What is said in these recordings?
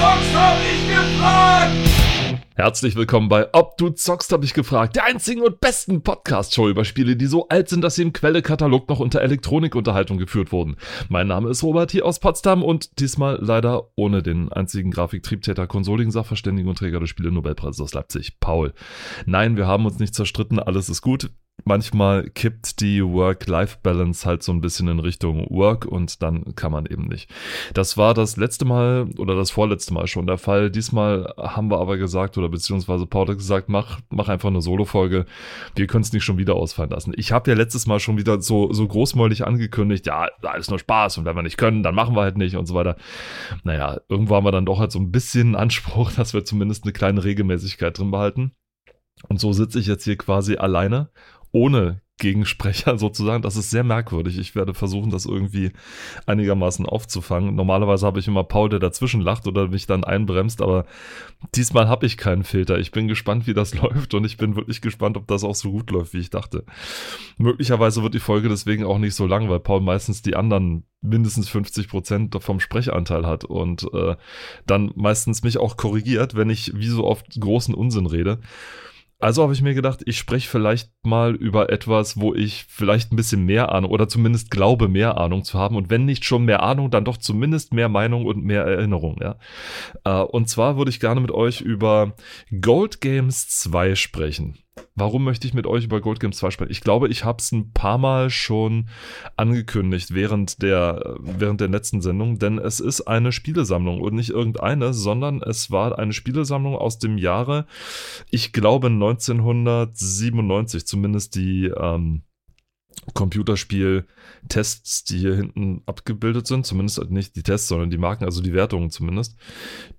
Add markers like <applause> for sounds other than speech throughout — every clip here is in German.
zockst, hab ich gefragt! Herzlich willkommen bei Ob du zockst, hab ich gefragt. Der einzigen und besten Podcast-Show über Spiele, die so alt sind, dass sie im Quellekatalog noch unter Elektronikunterhaltung geführt wurden. Mein Name ist Robert hier aus Potsdam und diesmal leider ohne den einzigen Grafiktriebtäter, Konsoligen, Sachverständigen und Träger des Spiele-Nobelpreises aus Leipzig, Paul. Nein, wir haben uns nicht zerstritten, alles ist gut manchmal kippt die Work-Life-Balance halt so ein bisschen in Richtung Work und dann kann man eben nicht. Das war das letzte Mal oder das vorletzte Mal schon der Fall. Diesmal haben wir aber gesagt oder beziehungsweise Paul hat gesagt, mach, mach einfach eine Solo-Folge. Wir können es nicht schon wieder ausfallen lassen. Ich habe ja letztes Mal schon wieder so, so großmäulig angekündigt, ja, alles nur Spaß und wenn wir nicht können, dann machen wir halt nicht und so weiter. Naja, irgendwo haben wir dann doch halt so ein bisschen Anspruch, <laughs> dass wir zumindest eine kleine Regelmäßigkeit drin behalten. Und so sitze ich jetzt hier quasi alleine ohne Gegensprecher <laughs> sozusagen. Das ist sehr merkwürdig. Ich werde versuchen, das irgendwie einigermaßen aufzufangen. Normalerweise habe ich immer Paul, der dazwischen lacht oder mich dann einbremst, aber diesmal habe ich keinen Filter. Ich bin gespannt, wie das <laughs> läuft und ich bin wirklich gespannt, ob das auch so gut läuft, wie ich dachte. Möglicherweise wird die Folge deswegen auch nicht so lang, weil Paul meistens die anderen mindestens 50 Prozent vom Sprechanteil hat und äh, dann meistens mich auch korrigiert, wenn ich wie so oft großen Unsinn rede. Also habe ich mir gedacht, ich spreche vielleicht mal über etwas, wo ich vielleicht ein bisschen mehr Ahnung oder zumindest glaube, mehr Ahnung zu haben. Und wenn nicht schon mehr Ahnung, dann doch zumindest mehr Meinung und mehr Erinnerung. Ja? Äh, und zwar würde ich gerne mit euch über Gold Games 2 sprechen. Warum möchte ich mit euch über Gold Games 2 sprechen? Ich glaube, ich habe es ein paar Mal schon angekündigt während der, während der letzten Sendung, denn es ist eine Spielesammlung und nicht irgendeine, sondern es war eine Spielesammlung aus dem Jahre, ich glaube 1997, zumindest die ähm, Computerspiel-Tests, die hier hinten abgebildet sind, zumindest nicht die Tests, sondern die Marken, also die Wertungen zumindest,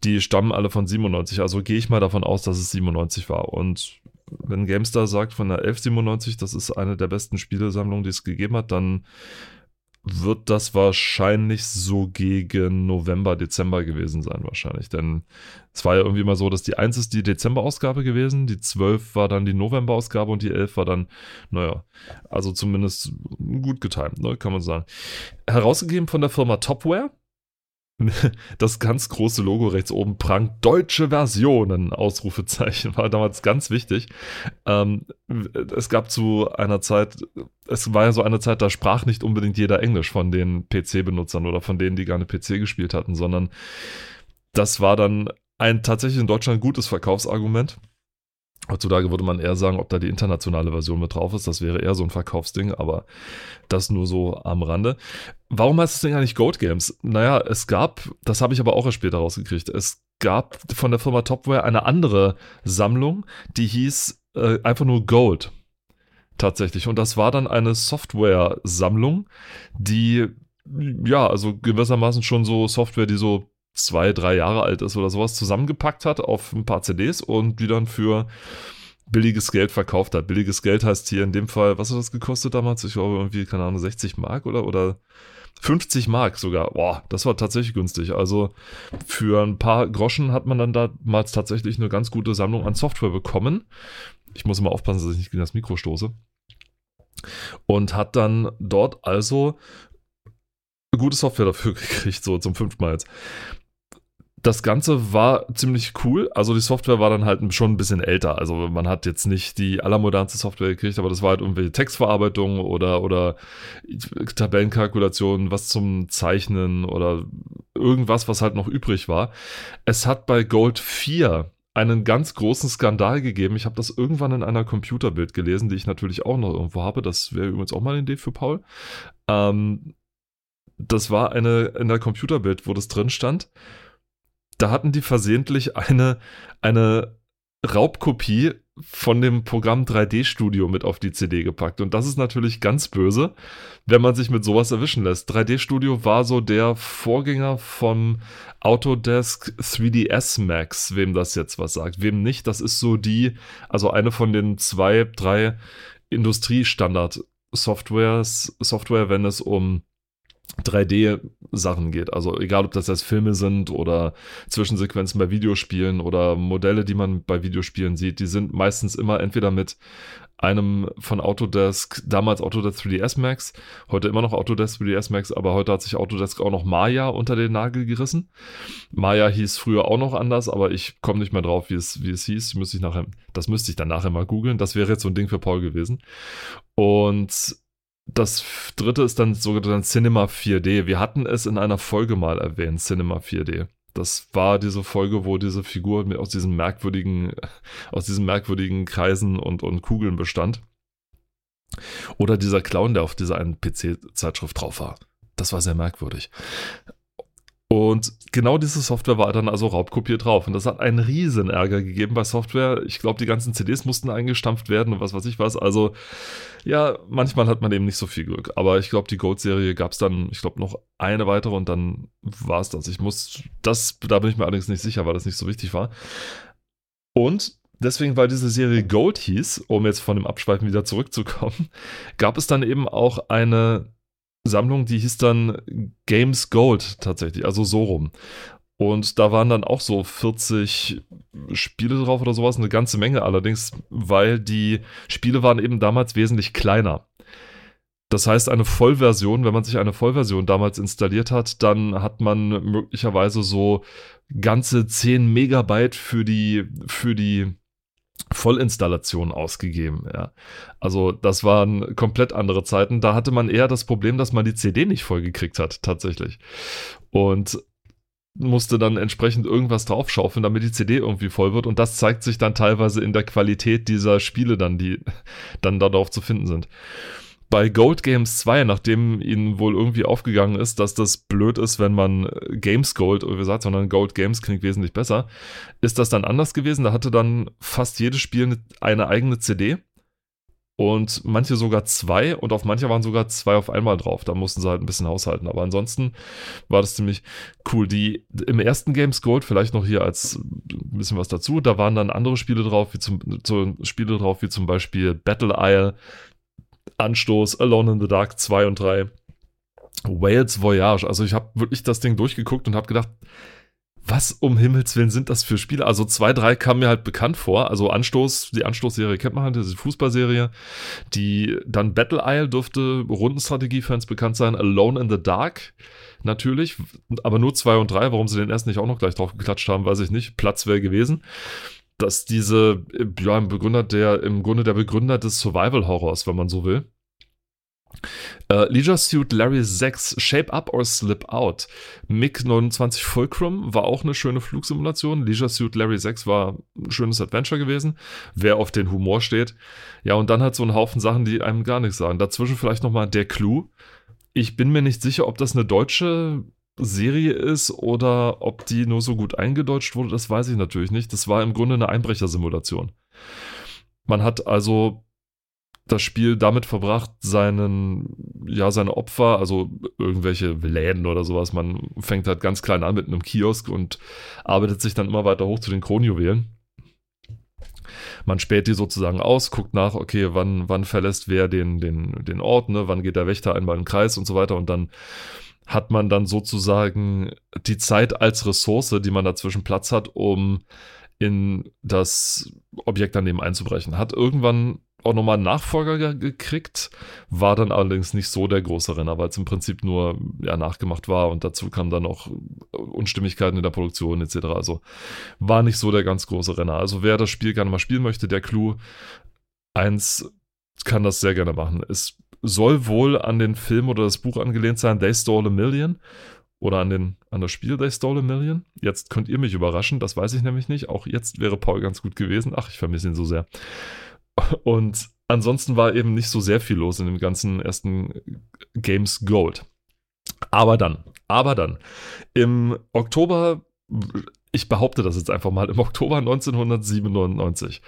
die stammen alle von 97. Also gehe ich mal davon aus, dass es 97 war. Und wenn GameStar sagt von der 1197, das ist eine der besten Spielesammlungen, die es gegeben hat, dann wird das wahrscheinlich so gegen November, Dezember gewesen sein, wahrscheinlich. Denn es war ja irgendwie mal so, dass die 1 ist die Dezember-Ausgabe gewesen, die 12 war dann die November-Ausgabe und die 11 war dann, naja, also zumindest gut getimt, ne, kann man sagen. Herausgegeben von der Firma Topware <laughs> das ganz große Logo rechts oben prangt. Deutsche Versionen, Ausrufezeichen, war damals ganz wichtig. Ähm, es gab zu einer Zeit, es war ja so eine Zeit, da sprach nicht unbedingt jeder Englisch von den PC-Benutzern oder von denen, die gerne PC gespielt hatten, sondern das war dann ein tatsächlich in Deutschland gutes Verkaufsargument. Heutzutage würde man eher sagen, ob da die internationale Version mit drauf ist. Das wäre eher so ein Verkaufsding, aber das nur so am Rande. Warum heißt das Ding eigentlich Gold Games? Naja, es gab, das habe ich aber auch erst später rausgekriegt, es gab von der Firma Topware eine andere Sammlung, die hieß äh, einfach nur Gold. Tatsächlich. Und das war dann eine Software-Sammlung, die, ja, also gewissermaßen schon so Software, die so zwei, drei Jahre alt ist oder sowas, zusammengepackt hat auf ein paar CDs und die dann für billiges Geld verkauft hat. Billiges Geld heißt hier in dem Fall, was hat das gekostet damals? Ich glaube irgendwie, keine Ahnung, 60 Mark oder, oder 50 Mark sogar. Boah, das war tatsächlich günstig. Also für ein paar Groschen hat man dann damals tatsächlich eine ganz gute Sammlung an Software bekommen. Ich muss immer aufpassen, dass ich nicht gegen das Mikro stoße. Und hat dann dort also gute Software dafür <laughs> gekriegt, so zum fünften Mal jetzt das Ganze war ziemlich cool. Also die Software war dann halt schon ein bisschen älter. Also man hat jetzt nicht die allermodernste Software gekriegt, aber das war halt irgendwelche Textverarbeitung oder, oder Tabellenkalkulationen, was zum Zeichnen oder irgendwas, was halt noch übrig war. Es hat bei Gold 4 einen ganz großen Skandal gegeben. Ich habe das irgendwann in einer Computerbild gelesen, die ich natürlich auch noch irgendwo habe. Das wäre übrigens auch mal eine Idee für Paul. Ähm, das war eine in der Computerbild, wo das drin stand da hatten die versehentlich eine, eine Raubkopie von dem Programm 3D Studio mit auf die CD gepackt. Und das ist natürlich ganz böse, wenn man sich mit sowas erwischen lässt. 3D Studio war so der Vorgänger vom Autodesk 3ds Max, wem das jetzt was sagt. Wem nicht, das ist so die, also eine von den zwei, drei Industriestandard Softwares, Software, wenn es um 3D-Sachen geht. Also egal, ob das jetzt Filme sind oder Zwischensequenzen bei Videospielen oder Modelle, die man bei Videospielen sieht, die sind meistens immer entweder mit einem von Autodesk, damals Autodesk 3ds Max, heute immer noch Autodesk 3ds Max, aber heute hat sich Autodesk auch noch Maya unter den Nagel gerissen. Maya hieß früher auch noch anders, aber ich komme nicht mehr drauf, wie es, wie es hieß. Müsste ich nachher, das müsste ich dann nachher mal googeln. Das wäre jetzt so ein Ding für Paul gewesen. Und das dritte ist dann sogenannte Cinema 4D. Wir hatten es in einer Folge mal erwähnt, Cinema 4D. Das war diese Folge, wo diese Figur aus diesen merkwürdigen, <laughs> aus diesen merkwürdigen Kreisen und, und Kugeln bestand. Oder dieser Clown, der auf dieser einen PC-Zeitschrift drauf war. Das war sehr merkwürdig. Und genau diese Software war dann also raubkopiert drauf. Und das hat einen riesen Ärger gegeben bei Software. Ich glaube, die ganzen CDs mussten eingestampft werden und was weiß ich was. Also, ja, manchmal hat man eben nicht so viel Glück. Aber ich glaube, die Gold-Serie gab es dann, ich glaube, noch eine weitere und dann war es das. Ich muss, das, da bin ich mir allerdings nicht sicher, weil das nicht so wichtig war. Und deswegen, weil diese Serie Gold hieß, um jetzt von dem Abschweifen wieder zurückzukommen, gab es dann eben auch eine Sammlung, die hieß dann Games Gold tatsächlich, also so rum. Und da waren dann auch so 40 Spiele drauf oder sowas, eine ganze Menge allerdings, weil die Spiele waren eben damals wesentlich kleiner. Das heißt, eine Vollversion, wenn man sich eine Vollversion damals installiert hat, dann hat man möglicherweise so ganze 10 Megabyte für die, für die Vollinstallation ausgegeben. Ja. Also das waren komplett andere Zeiten. Da hatte man eher das Problem, dass man die CD nicht vollgekriegt hat, tatsächlich. Und musste dann entsprechend irgendwas draufschaufeln, damit die CD irgendwie voll wird. Und das zeigt sich dann teilweise in der Qualität dieser Spiele dann, die dann darauf zu finden sind bei Gold Games 2, nachdem ihnen wohl irgendwie aufgegangen ist, dass das blöd ist, wenn man Games Gold wie gesagt, sondern Gold Games klingt wesentlich besser, ist das dann anders gewesen. Da hatte dann fast jedes Spiel eine eigene CD und manche sogar zwei und auf manche waren sogar zwei auf einmal drauf. Da mussten sie halt ein bisschen haushalten. Aber ansonsten war das ziemlich cool. Die im ersten Games Gold, vielleicht noch hier als ein bisschen was dazu, da waren dann andere Spiele drauf, wie zum, so Spiele drauf, wie zum Beispiel Battle Isle, Anstoß, Alone in the Dark 2 und 3, Wales Voyage. Also ich habe wirklich das Ding durchgeguckt und habe gedacht, was um Himmels Willen sind das für Spiele? Also 2, 3 kam mir halt bekannt vor. Also Anstoß, die Anstoßserie kennt man halt, diese Fußballserie. Die dann Battle Isle dürfte Rundenstrategie-Fans bekannt sein. Alone in the Dark natürlich, aber nur 2 und 3. Warum sie den ersten nicht auch noch gleich drauf geklatscht haben, weiß ich nicht. Platz wäre gewesen dass diese, ja, im Begründer der, im Grunde der Begründer des Survival-Horrors, wenn man so will. Uh, Leisure Suit Larry 6, Shape Up or Slip Out. MiG 29 Fulcrum war auch eine schöne Flugsimulation. Leisure Suit Larry 6 war ein schönes Adventure gewesen. Wer auf den Humor steht. Ja, und dann halt so ein Haufen Sachen, die einem gar nichts sagen. Dazwischen vielleicht nochmal der Clue. Ich bin mir nicht sicher, ob das eine deutsche Serie ist oder ob die nur so gut eingedeutscht wurde, das weiß ich natürlich nicht. Das war im Grunde eine Einbrechersimulation. Man hat also das Spiel damit verbracht, seinen, ja, seine Opfer, also irgendwelche Läden oder sowas, man fängt halt ganz klein an mit einem Kiosk und arbeitet sich dann immer weiter hoch zu den Kronjuwelen. Man späht die sozusagen aus, guckt nach, okay, wann, wann verlässt wer den, den, den Ort, ne, wann geht der Wächter einmal im Kreis und so weiter und dann hat man dann sozusagen die Zeit als Ressource, die man dazwischen Platz hat, um in das Objekt daneben einzubrechen. Hat irgendwann auch nochmal einen Nachfolger gekriegt, war dann allerdings nicht so der große Renner, weil es im Prinzip nur ja, nachgemacht war und dazu kamen dann noch Unstimmigkeiten in der Produktion etc. Also war nicht so der ganz große Renner. Also wer das Spiel gerne mal spielen möchte, der Clou 1 kann das sehr gerne machen. Ist soll wohl an den Film oder das Buch angelehnt sein, They Stole a Million. Oder an, den, an das Spiel They Stole a Million. Jetzt könnt ihr mich überraschen, das weiß ich nämlich nicht. Auch jetzt wäre Paul ganz gut gewesen. Ach, ich vermisse ihn so sehr. Und ansonsten war eben nicht so sehr viel los in dem ganzen ersten Games Gold. Aber dann, aber dann, im Oktober ich behaupte das jetzt einfach mal, im Oktober 1997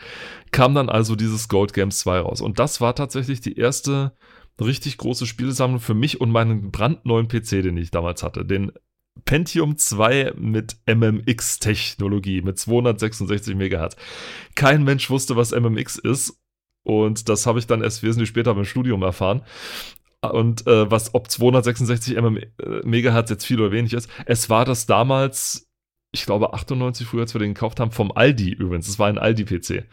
kam dann also dieses Gold Games 2 raus. Und das war tatsächlich die erste richtig große Spielesammlung für mich und meinen brandneuen PC, den ich damals hatte. Den Pentium 2 mit MMX-Technologie, mit 266 MHz. Kein Mensch wusste, was MMX ist. Und das habe ich dann erst wesentlich später beim Studium erfahren. und äh, was ob 266 MHz jetzt viel oder wenig ist. Es war das damals, ich glaube 98 früher, als wir den gekauft haben, vom Aldi übrigens. Es war ein Aldi-PC.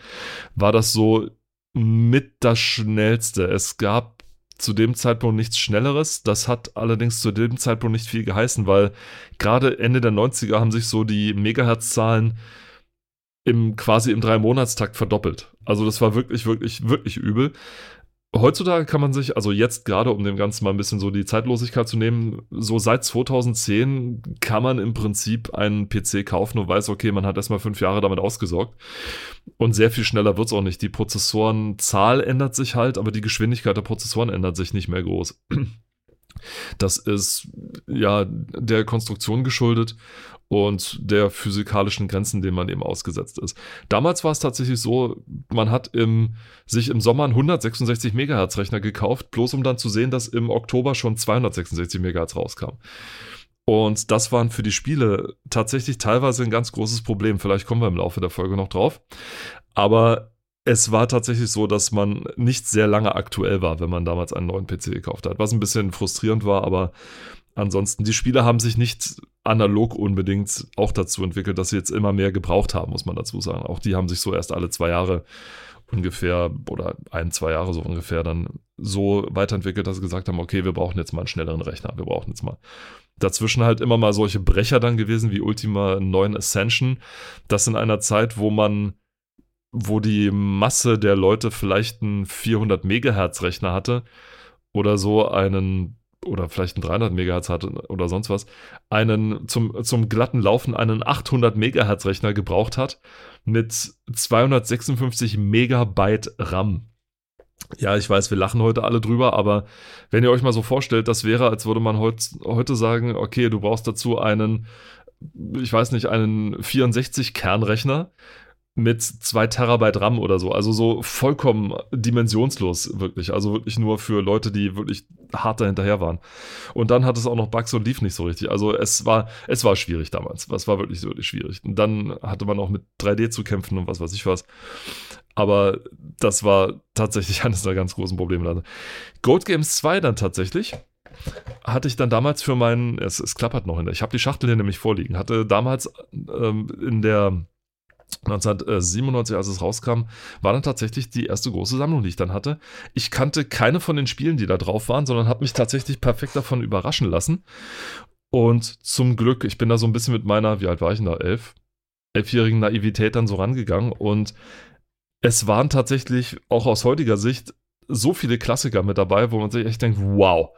War das so mit das schnellste. Es gab zu dem Zeitpunkt nichts Schnelleres. Das hat allerdings zu dem Zeitpunkt nicht viel geheißen, weil gerade Ende der 90er haben sich so die Megahertz-Zahlen im, quasi im Drei-Monatstakt verdoppelt. Also das war wirklich, wirklich, wirklich übel. Heutzutage kann man sich, also jetzt gerade, um dem Ganzen mal ein bisschen so die Zeitlosigkeit zu nehmen, so seit 2010 kann man im Prinzip einen PC kaufen und weiß, okay, man hat erstmal fünf Jahre damit ausgesorgt. Und sehr viel schneller wird es auch nicht. Die Prozessorenzahl ändert sich halt, aber die Geschwindigkeit der Prozessoren ändert sich nicht mehr groß. Das ist ja der Konstruktion geschuldet und der physikalischen Grenzen, denen man eben ausgesetzt ist. Damals war es tatsächlich so, man hat im, sich im Sommer einen 166 Megahertz Rechner gekauft, bloß um dann zu sehen, dass im Oktober schon 266 Megahertz rauskam. Und das waren für die Spiele tatsächlich teilweise ein ganz großes Problem. Vielleicht kommen wir im Laufe der Folge noch drauf. Aber es war tatsächlich so, dass man nicht sehr lange aktuell war, wenn man damals einen neuen PC gekauft hat. Was ein bisschen frustrierend war, aber ansonsten, die Spiele haben sich nicht analog unbedingt auch dazu entwickelt, dass sie jetzt immer mehr gebraucht haben, muss man dazu sagen. Auch die haben sich so erst alle zwei Jahre ungefähr oder ein, zwei Jahre so ungefähr dann so weiterentwickelt, dass sie gesagt haben, okay, wir brauchen jetzt mal einen schnelleren Rechner, wir brauchen jetzt mal. Dazwischen halt immer mal solche Brecher dann gewesen wie Ultima 9 Ascension. Das in einer Zeit, wo man wo die Masse der Leute vielleicht einen 400 Megahertz Rechner hatte oder so einen oder vielleicht einen 300 Megahertz hatte oder sonst was, einen zum, zum glatten Laufen einen 800 Megahertz Rechner gebraucht hat mit 256 Megabyte RAM. Ja, ich weiß, wir lachen heute alle drüber, aber wenn ihr euch mal so vorstellt, das wäre, als würde man heut, heute sagen, okay, du brauchst dazu einen, ich weiß nicht, einen 64-Kernrechner mit zwei Terabyte RAM oder so. Also so vollkommen dimensionslos, wirklich. Also wirklich nur für Leute, die wirklich hart dahinterher waren. Und dann hat es auch noch Bugs und lief nicht so richtig. Also es war, es war schwierig damals. Es war wirklich, wirklich schwierig. Und dann hatte man auch mit 3D zu kämpfen und was weiß ich was. Aber das war tatsächlich <laughs> eines der ganz großen Probleme. Gold Games 2 dann tatsächlich hatte ich dann damals für meinen, es, es klappert noch in der, ich habe die Schachtel hier nämlich vorliegen, hatte damals ähm, in der 1997, als es rauskam, war dann tatsächlich die erste große Sammlung, die ich dann hatte. Ich kannte keine von den Spielen, die da drauf waren, sondern habe mich tatsächlich perfekt davon überraschen lassen. Und zum Glück, ich bin da so ein bisschen mit meiner, wie alt war ich denn da? Elf? Elfjährigen Naivität dann so rangegangen. Und es waren tatsächlich auch aus heutiger Sicht so viele Klassiker mit dabei, wo man sich echt denkt, wow,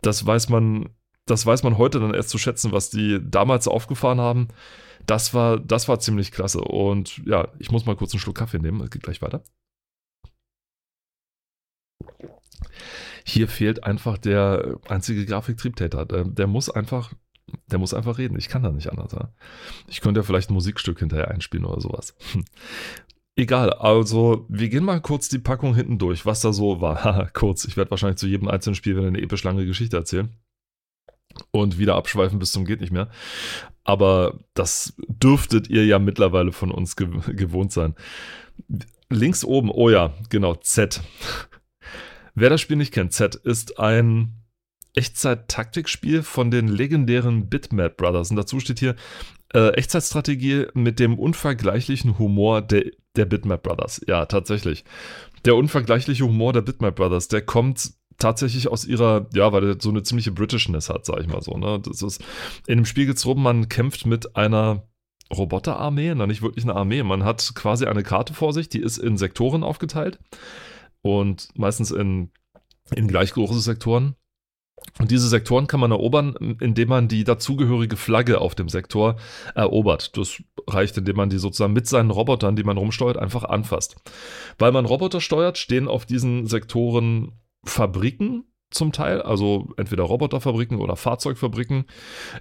das weiß man, das weiß man heute dann erst zu schätzen, was die damals aufgefahren haben das war, das war ziemlich klasse. Und ja, ich muss mal kurz einen Schluck Kaffee nehmen. Es geht gleich weiter. Hier fehlt einfach der einzige Grafiktriebtäter. Der, der muss einfach, der muss einfach reden. Ich kann da nicht anders. Ja. Ich könnte ja vielleicht ein Musikstück hinterher einspielen oder sowas. <laughs> Egal, also wir gehen mal kurz die Packung hinten durch, was da so war. <laughs> kurz, ich werde wahrscheinlich zu jedem einzelnen Spiel wieder eine episch lange Geschichte erzählen und wieder abschweifen bis zum geht nicht mehr. Aber das dürftet ihr ja mittlerweile von uns gew gewohnt sein. Links oben, oh ja, genau, Z. Wer das Spiel nicht kennt, Z ist ein Echtzeit-Taktikspiel von den legendären Bitmap Brothers. Und dazu steht hier äh, Echtzeitstrategie mit dem unvergleichlichen Humor der, der Bitmap Brothers. Ja, tatsächlich. Der unvergleichliche Humor der Bitmap Brothers, der kommt tatsächlich aus ihrer, ja, weil er so eine ziemliche Britishness hat, sag ich mal so. Ne? Das ist, in dem Spiel geht's rum, man kämpft mit einer Roboterarmee, na nicht wirklich eine Armee. Man hat quasi eine Karte vor sich, die ist in Sektoren aufgeteilt und meistens in, in gleich große Sektoren. Und diese Sektoren kann man erobern, indem man die dazugehörige Flagge auf dem Sektor erobert. Das reicht, indem man die sozusagen mit seinen Robotern, die man rumsteuert, einfach anfasst. Weil man Roboter steuert, stehen auf diesen Sektoren Fabriken zum Teil, also entweder Roboterfabriken oder Fahrzeugfabriken,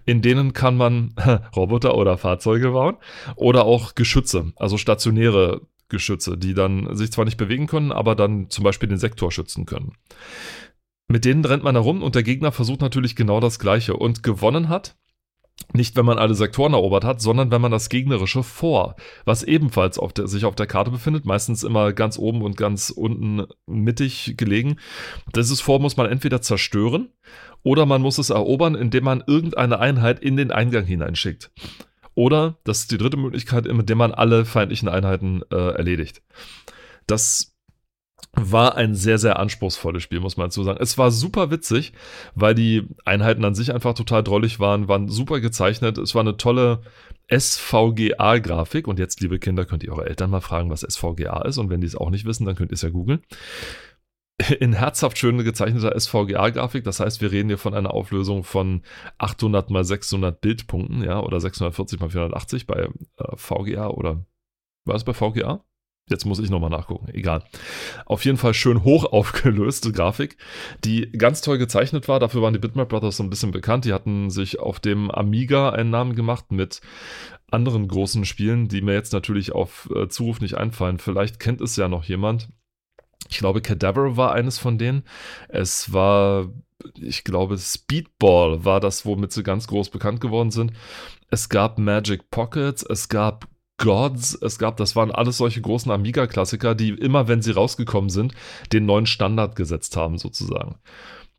in denen kann man <laughs> Roboter oder Fahrzeuge bauen oder auch Geschütze, also stationäre Geschütze, die dann sich zwar nicht bewegen können, aber dann zum Beispiel den Sektor schützen können. Mit denen rennt man herum und der Gegner versucht natürlich genau das Gleiche und gewonnen hat Nicht, wenn man alle Sektoren erobert hat, sondern wenn man das gegnerische Vor, was ebenfalls auf der, sich auf der Karte befindet, meistens immer ganz oben und ganz unten mittig gelegen. Dieses Vor muss man entweder zerstören oder man muss es erobern, indem man irgendeine Einheit in den Eingang hineinschickt. Oder, das ist die dritte Möglichkeit, indem man alle feindlichen Einheiten äh, erledigt. Das war ein sehr, sehr anspruchsvolles Spiel, muss man dazu sagen. Es war super witzig, weil die Einheiten an sich einfach total drollig waren, waren super gezeichnet. Es war eine tolle SVGA-Grafik. Und jetzt, liebe Kinder, könnt ihr eure Eltern mal fragen, was SVGA ist. Und wenn die es auch nicht wissen, dann könnt ihr es ja googeln. In herzhaft schön gezeichneter SVGA-Grafik. Das heißt, wir reden hier von einer Auflösung von 800 mal 600 Bildpunkten, ja, oder 640 mal 480 bei äh, VGA oder war es bei VGA? Jetzt muss ich nochmal nachgucken. Egal. Auf jeden Fall schön hoch <laughs> aufgelöste Grafik, die ganz toll gezeichnet war. Dafür waren die Bitmap Brothers so ein bisschen bekannt. Die hatten sich auf dem Amiga einen Namen gemacht mit anderen großen Spielen, die mir jetzt natürlich auf äh, Zuruf nicht einfallen. Vielleicht kennt es ja noch jemand. Ich glaube, Cadaver war eines von denen. Es war, ich glaube, Speedball war das, womit sie ganz groß bekannt geworden sind. Es gab Magic Pockets, es gab Gods, es gab, das waren alles solche großen Amiga-Klassiker, die immer, wenn sie rausgekommen sind, den neuen Standard gesetzt haben, sozusagen.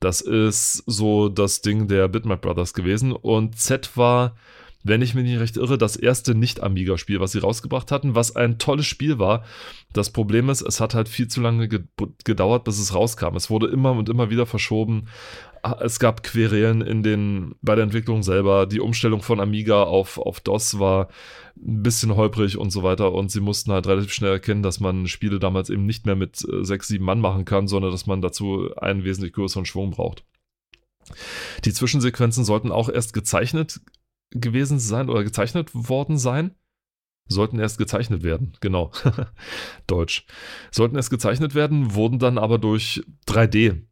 Das ist so das Ding der Bitmap Brothers gewesen. Und Z war, wenn ich mich nicht recht irre, das erste Nicht-Amiga-Spiel, was sie rausgebracht hatten, was ein tolles Spiel war. Das Problem ist, es hat halt viel zu lange gedauert, bis es rauskam. Es wurde immer und immer wieder verschoben. Es gab Querelen in den, bei der Entwicklung selber. Die Umstellung von Amiga auf, auf DOS war ein bisschen holprig und so weiter. Und sie mussten halt relativ schnell erkennen, dass man Spiele damals eben nicht mehr mit äh, sechs, sieben Mann machen kann, sondern dass man dazu einen wesentlich größeren Schwung braucht. Die Zwischensequenzen sollten auch erst gezeichnet gewesen sein oder gezeichnet worden sein. Sollten erst gezeichnet werden, genau. <laughs> Deutsch. Sollten erst gezeichnet werden, wurden dann aber durch 3D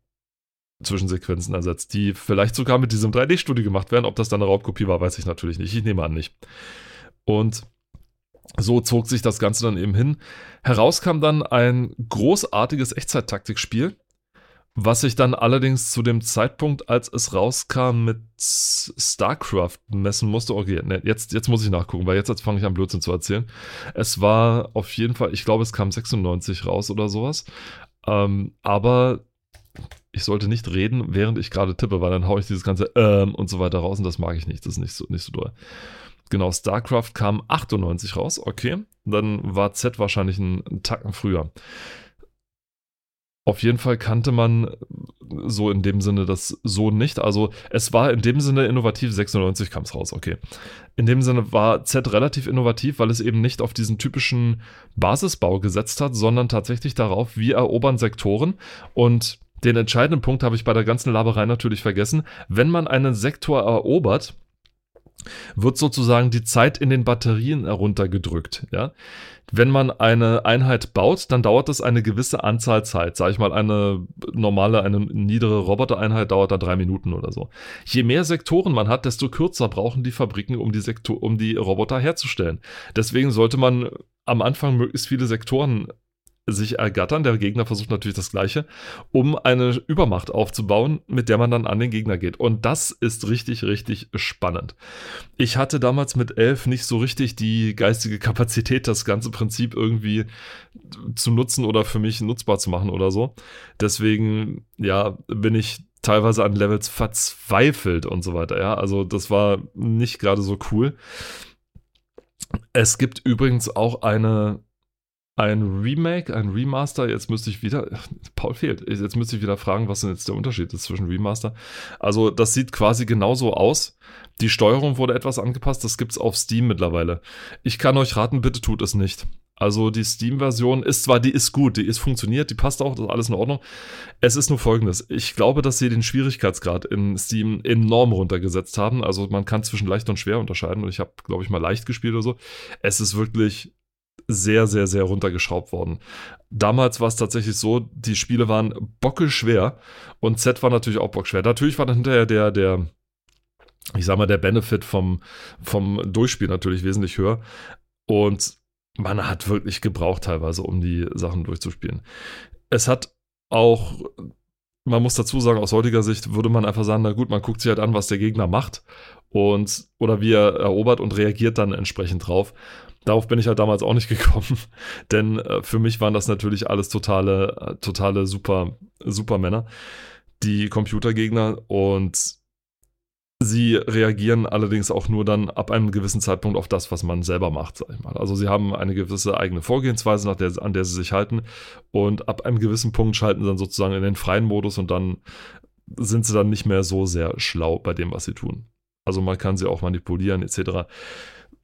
Zwischensequenzen ersetzt, die vielleicht sogar mit diesem 3D-Studio gemacht werden. Ob das dann eine Raubkopie war, weiß ich natürlich nicht. Ich nehme an nicht. Und so zog sich das Ganze dann eben hin. Heraus kam dann ein großartiges Echtzeit-Taktikspiel, was sich dann allerdings zu dem Zeitpunkt, als es rauskam, mit StarCraft messen musste. Okay, ne, jetzt, jetzt muss ich nachgucken, weil jetzt, jetzt fange ich an Blödsinn zu erzählen. Es war auf jeden Fall, ich glaube, es kam 96 raus oder sowas. Ähm, aber ich sollte nicht reden, während ich gerade tippe, weil dann haue ich dieses ganze ähm und so weiter raus und das mag ich nicht. Das ist nicht so, nicht so doll. Genau, StarCraft kam 98 raus, okay. Dann war Z wahrscheinlich einen Tacken früher. Auf jeden Fall kannte man so in dem Sinne das so nicht. Also es war in dem Sinne innovativ, 96 kam es raus, okay. In dem Sinne war Z relativ innovativ, weil es eben nicht auf diesen typischen Basisbau gesetzt hat, sondern tatsächlich darauf, wie erobern Sektoren und den entscheidenden Punkt habe ich bei der ganzen Laberei natürlich vergessen. Wenn man einen Sektor erobert, wird sozusagen die Zeit in den Batterien heruntergedrückt. Ja? Wenn man eine Einheit baut, dann dauert das eine gewisse Anzahl Zeit. Sag ich mal, eine normale, eine niedere Robotereinheit dauert da drei Minuten oder so. Je mehr Sektoren man hat, desto kürzer brauchen die Fabriken, um die, Sektor um die Roboter herzustellen. Deswegen sollte man am Anfang möglichst viele Sektoren sich ergattern. Der Gegner versucht natürlich das Gleiche, um eine Übermacht aufzubauen, mit der man dann an den Gegner geht. Und das ist richtig, richtig spannend. Ich hatte damals mit elf nicht so richtig die geistige Kapazität, das ganze Prinzip irgendwie zu nutzen oder für mich nutzbar zu machen oder so. Deswegen, ja, bin ich teilweise an Levels verzweifelt und so weiter. Ja, also das war nicht gerade so cool. Es gibt übrigens auch eine ein Remake, ein Remaster. Jetzt müsste ich wieder, Paul fehlt, jetzt müsste ich wieder fragen, was denn jetzt der Unterschied ist zwischen Remaster. Also das sieht quasi genauso aus. Die Steuerung wurde etwas angepasst, das gibt's auf Steam mittlerweile. Ich kann euch raten, bitte tut es nicht. Also die Steam-Version ist zwar, die ist gut, die ist funktioniert, die passt auch, das ist alles in Ordnung. Es ist nur folgendes. Ich glaube, dass sie den Schwierigkeitsgrad in Steam enorm runtergesetzt haben. Also man kann zwischen leicht und schwer unterscheiden und ich habe, glaube ich, mal leicht gespielt oder so. Es ist wirklich sehr, sehr, sehr runtergeschraubt worden. Damals war es tatsächlich so, die Spiele waren bockelschwer und Z war natürlich auch bockschwer. Natürlich war dann hinterher der, der, ich sag mal, der Benefit vom, vom Durchspiel natürlich wesentlich höher. Und man hat wirklich gebraucht teilweise, um die Sachen durchzuspielen. Es hat auch man muss dazu sagen, aus heutiger Sicht würde man einfach sagen, na gut, man guckt sich halt an, was der Gegner macht und oder wie er erobert und reagiert dann entsprechend drauf. Darauf bin ich halt damals auch nicht <laughs> gekommen, denn äh, für mich waren das natürlich alles totale, äh, totale super, Supermänner, die Computergegner und Sie reagieren allerdings auch nur dann ab einem gewissen Zeitpunkt auf das, was man selber macht, sag ich mal. Also sie haben eine gewisse eigene Vorgehensweise, nach der, an der sie sich halten. Und ab einem gewissen Punkt schalten sie dann sozusagen in den freien Modus und dann sind sie dann nicht mehr so sehr schlau bei dem, was sie tun. Also man kann sie auch manipulieren, etc.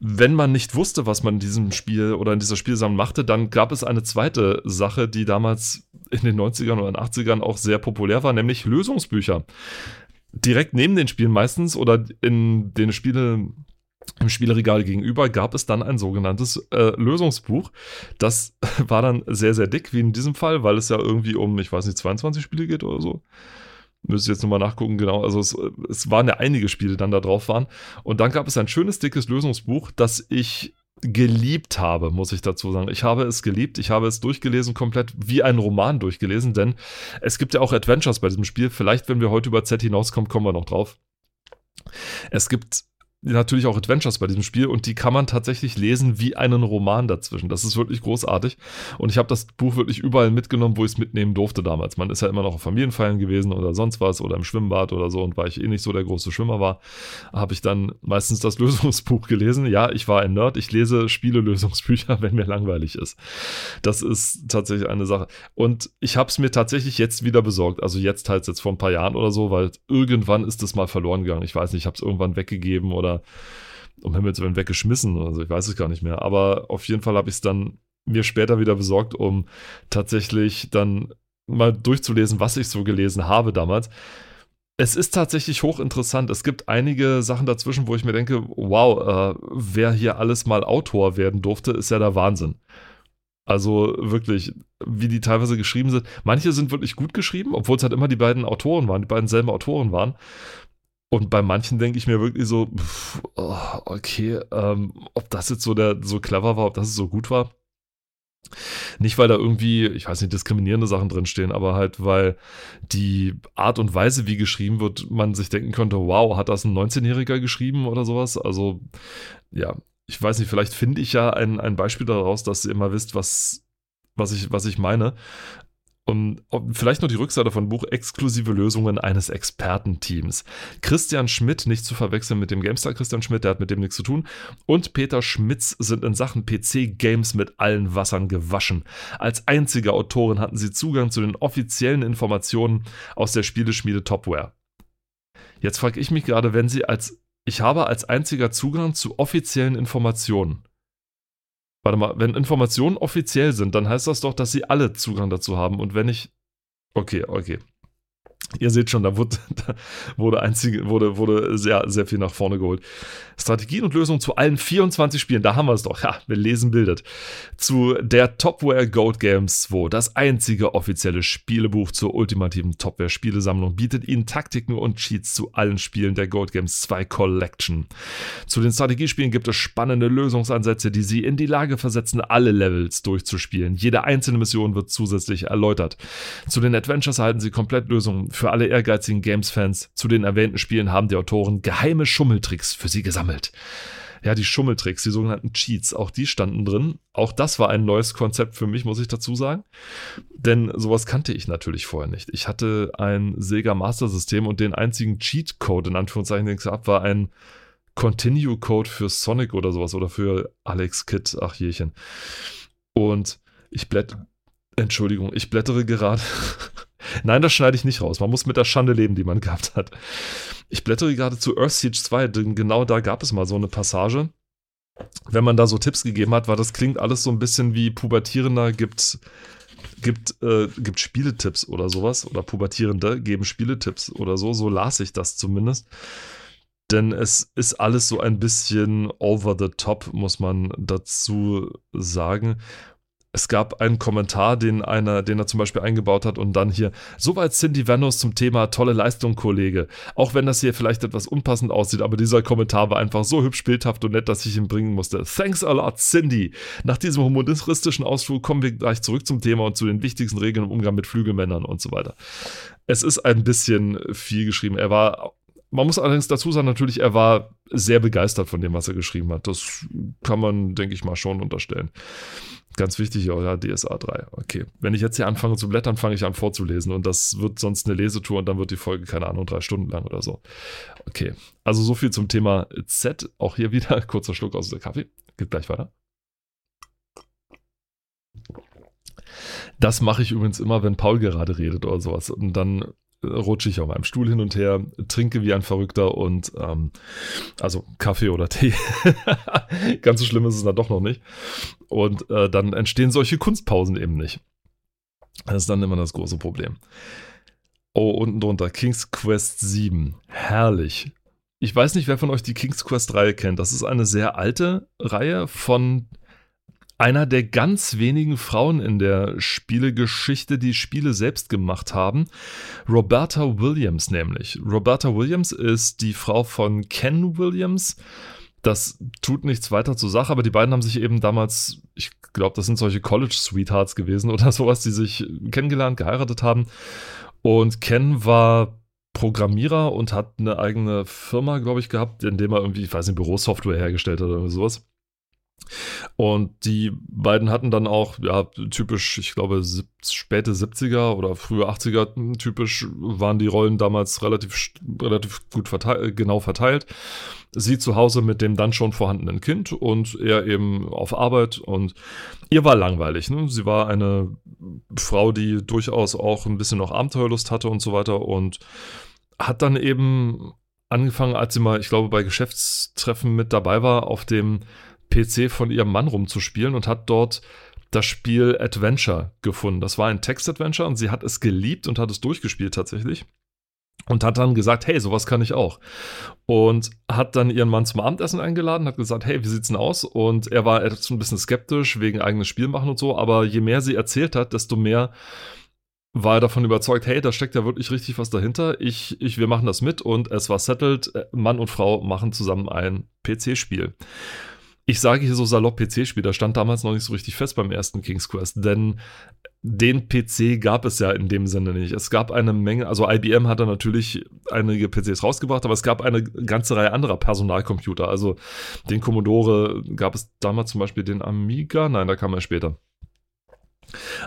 Wenn man nicht wusste, was man in diesem Spiel oder in dieser Spielsammlung machte, dann gab es eine zweite Sache, die damals in den 90ern oder 80ern auch sehr populär war, nämlich Lösungsbücher direkt neben den Spielen meistens oder in den Spiele im Spieleregal gegenüber gab es dann ein sogenanntes äh, Lösungsbuch. Das <laughs> war dann sehr, sehr dick, wie in diesem Fall, weil es ja irgendwie um, ich weiß nicht, 22 Spiele geht oder so. Müsste ich jetzt nochmal nachgucken, genau. Also es, es waren ja einige Spiele dann da drauf waren. Und dann gab es ein schönes, dickes Lösungsbuch, das ich geliebt habe, muss ich dazu sagen. Ich habe es geliebt, ich habe es durchgelesen, komplett wie ein Roman durchgelesen, denn es gibt ja auch Adventures bei diesem Spiel. Vielleicht, wenn wir heute über Z hinauskommen, kommen wir noch drauf. Es gibt natürlich auch Adventures bei diesem Spiel und die kann man tatsächlich lesen wie einen Roman dazwischen. Das ist wirklich großartig und ich habe das Buch wirklich überall mitgenommen, wo ich es mitnehmen durfte damals. Man ist ja immer noch auf Familienfeiern gewesen oder sonst was oder im Schwimmbad oder so und weil ich eh nicht so der große Schwimmer war, habe ich dann meistens das <laughs> Lösungsbuch gelesen. Ja, ich war ein Nerd, ich lese Spiele-Lösungsbücher, <laughs> wenn mir langweilig ist. Das ist tatsächlich eine Sache. Und ich habe es mir tatsächlich jetzt wieder besorgt. Also jetzt halt jetzt vor ein paar Jahren oder so, weil irgendwann ist es mal verloren gegangen. Ich weiß nicht, ich habe es irgendwann weggegeben oder um Himmels Willen weggeschmissen. Also ich weiß es gar nicht mehr. Aber auf jeden Fall habe ich es dann mir später wieder besorgt, um tatsächlich dann mal durchzulesen, was ich so gelesen habe damals. Es ist tatsächlich hochinteressant. Es gibt einige Sachen dazwischen, wo ich mir denke, wow, äh, wer hier alles mal Autor werden durfte, ist ja der Wahnsinn. Also wirklich, wie die teilweise geschrieben sind. Manche sind wirklich gut geschrieben, obwohl es halt immer die beiden Autoren waren, die beiden selben Autoren waren. Und bei manchen denke ich mir wirklich so, pff, oh, okay, ähm, ob das jetzt so, der, so clever war, ob das so gut war. Nicht, weil da irgendwie, ich weiß nicht, diskriminierende Sachen drinstehen, aber halt, weil die Art und Weise, wie geschrieben wird, man sich denken könnte, wow, hat das ein 19-Jähriger geschrieben oder sowas? Also, ja, ich weiß nicht, vielleicht finde ich ja ein, ein Beispiel daraus, dass ihr immer wisst, was, was, ich, was ich meine. Und vielleicht noch die Rückseite von Buch Exklusive Lösungen eines Expertenteams. Christian Schmidt, nicht zu verwechseln mit dem GameStar Christian Schmidt, der hat mit dem nichts zu tun. Und Peter Schmitz sind in Sachen PC-Games mit allen Wassern gewaschen. Als einzige Autorin hatten sie Zugang zu den offiziellen Informationen aus der Spieleschmiede Topware. Jetzt frage ich mich gerade, wenn sie als ich habe als einziger Zugang zu offiziellen Informationen. Warte mal, wenn Informationen offiziell sind, dann heißt das doch, dass sie alle Zugang dazu haben. Und wenn ich. Okay, okay. Ihr seht schon, da wurde, <laughs> da wurde, einzige, wurde, wurde sehr, sehr viel nach vorne geholt. Strategien und Lösungen zu allen 24 Spielen, da haben wir es doch. Ja, wir lesen bildet. Zu der Topware Gold Games 2, das einzige offizielle Spielebuch zur ultimativen Topware-Spielesammlung, bietet Ihnen Taktiken und Cheats zu allen Spielen der Gold Games 2 Collection. Zu den Strategiespielen gibt es spannende Lösungsansätze, die Sie in die Lage versetzen, alle Levels durchzuspielen. Jede einzelne Mission wird zusätzlich erläutert. Zu den Adventures erhalten Sie komplett Lösungen für alle ehrgeizigen Games-Fans. Zu den erwähnten Spielen haben die Autoren geheime Schummeltricks für Sie gesammelt. Ja, die Schummeltricks, die sogenannten Cheats, auch die standen drin. Auch das war ein neues Konzept für mich, muss ich dazu sagen. Denn sowas kannte ich natürlich vorher nicht. Ich hatte ein Sega Master System und den einzigen Cheat-Code, in Anführungszeichen, den ich habe, war ein Continue-Code für Sonic oder sowas oder für Alex Kid, ach jechen. Und ich blätter, Entschuldigung, ich blättere gerade <laughs> Nein, das schneide ich nicht raus. Man muss mit der Schande leben, die man gehabt hat. Ich blättere gerade zu Earthsiege 2, denn genau da gab es mal so eine Passage. Wenn man da so Tipps gegeben hat, weil das klingt alles so ein bisschen wie Pubertierender gibt, gibt, äh, gibt Spieletipps oder sowas. Oder Pubertierende geben Spieletipps oder so. So las ich das zumindest. Denn es ist alles so ein bisschen over the top, muss man dazu sagen. Es gab einen Kommentar, den einer, den er zum Beispiel eingebaut hat und dann hier, soweit Cindy Vanos zum Thema tolle Leistung, Kollege. Auch wenn das hier vielleicht etwas unpassend aussieht, aber dieser Kommentar war einfach so hübsch bildhaft und nett, dass ich ihn bringen musste. Thanks a lot, Cindy. Nach diesem humoristischen Ausflug kommen wir gleich zurück zum Thema und zu den wichtigsten Regeln im Umgang mit Flügelmännern und so weiter. Es ist ein bisschen viel geschrieben. Er war man muss allerdings dazu sagen, natürlich, er war sehr begeistert von dem, was er geschrieben hat. Das kann man, denke ich mal, schon unterstellen. Ganz wichtig, ja, DSA 3. Okay. Wenn ich jetzt hier anfange zu blättern, fange ich an vorzulesen und das wird sonst eine Lesetour und dann wird die Folge, keine Ahnung, drei Stunden lang oder so. Okay. Also so viel zum Thema Z. Auch hier wieder <laughs> kurzer Schluck aus der Kaffee. Geht gleich weiter. Das mache ich übrigens immer, wenn Paul gerade redet oder sowas. Und dann rutsche ich auf meinem Stuhl hin und her, trinke wie ein Verrückter und ähm, also Kaffee oder Tee. <laughs> Ganz so schlimm ist es dann doch noch nicht. Und äh, dann entstehen solche Kunstpausen eben nicht. Das ist dann immer das große Problem. Oh, unten drunter, King's Quest 7. Herrlich. Ich weiß nicht, wer von euch die King's Quest Reihe kennt. Das ist eine sehr alte Reihe von einer der ganz wenigen Frauen in der Spielegeschichte, die Spiele selbst gemacht haben. Roberta Williams nämlich. Roberta Williams ist die Frau von Ken Williams. Das tut nichts weiter zur Sache, aber die beiden haben sich eben damals, ich glaube, das sind solche College-Sweethearts gewesen oder <laughs> sowas, die sich kennengelernt, geheiratet haben. Und Ken war Programmierer und hat eine eigene Firma, glaube ich, gehabt, in dem er irgendwie, ich weiß nicht, Bürosoftware hergestellt hat oder sowas. Und die beiden hatten dann auch, ja, typisch, ich glaube, späte 70er oder frühe 80er, typisch waren die Rollen damals relativ, relativ gut verteilt, genau verteilt. Sie zu Hause mit dem dann schon vorhandenen Kind und er eben auf Arbeit und ihr war langweilig. Ne? Sie war eine Frau, die durchaus auch ein bisschen noch Abenteuerlust hatte und so weiter und hat dann eben angefangen, als sie mal, ich glaube, bei Geschäftstreffen mit dabei war, auf dem PC von ihrem Mann rumzuspielen und hat dort das Spiel Adventure gefunden. Das war ein Text-Adventure und sie hat es geliebt und hat es durchgespielt tatsächlich. Und hat dann gesagt, hey, sowas kann ich auch. Und hat dann ihren Mann zum Abendessen eingeladen, hat gesagt, hey, wie sieht's denn aus? Und er war etwas ein bisschen skeptisch wegen eigenes Spiel machen und so, aber je mehr sie erzählt hat, desto mehr war er davon überzeugt, hey, da steckt ja wirklich richtig was dahinter. Ich, ich, wir machen das mit und es war settled. Mann und Frau machen zusammen ein PC-Spiel ich sage hier so salopp PC-Spiel, da stand damals noch nicht so richtig fest beim ersten King's Quest, denn den PC gab es ja in dem Sinne nicht. Es gab eine Menge, also IBM hat da natürlich einige PCs rausgebracht, aber es gab eine ganze Reihe anderer Personalcomputer. Also den Commodore gab es damals zum Beispiel den Amiga, nein, da kam er später.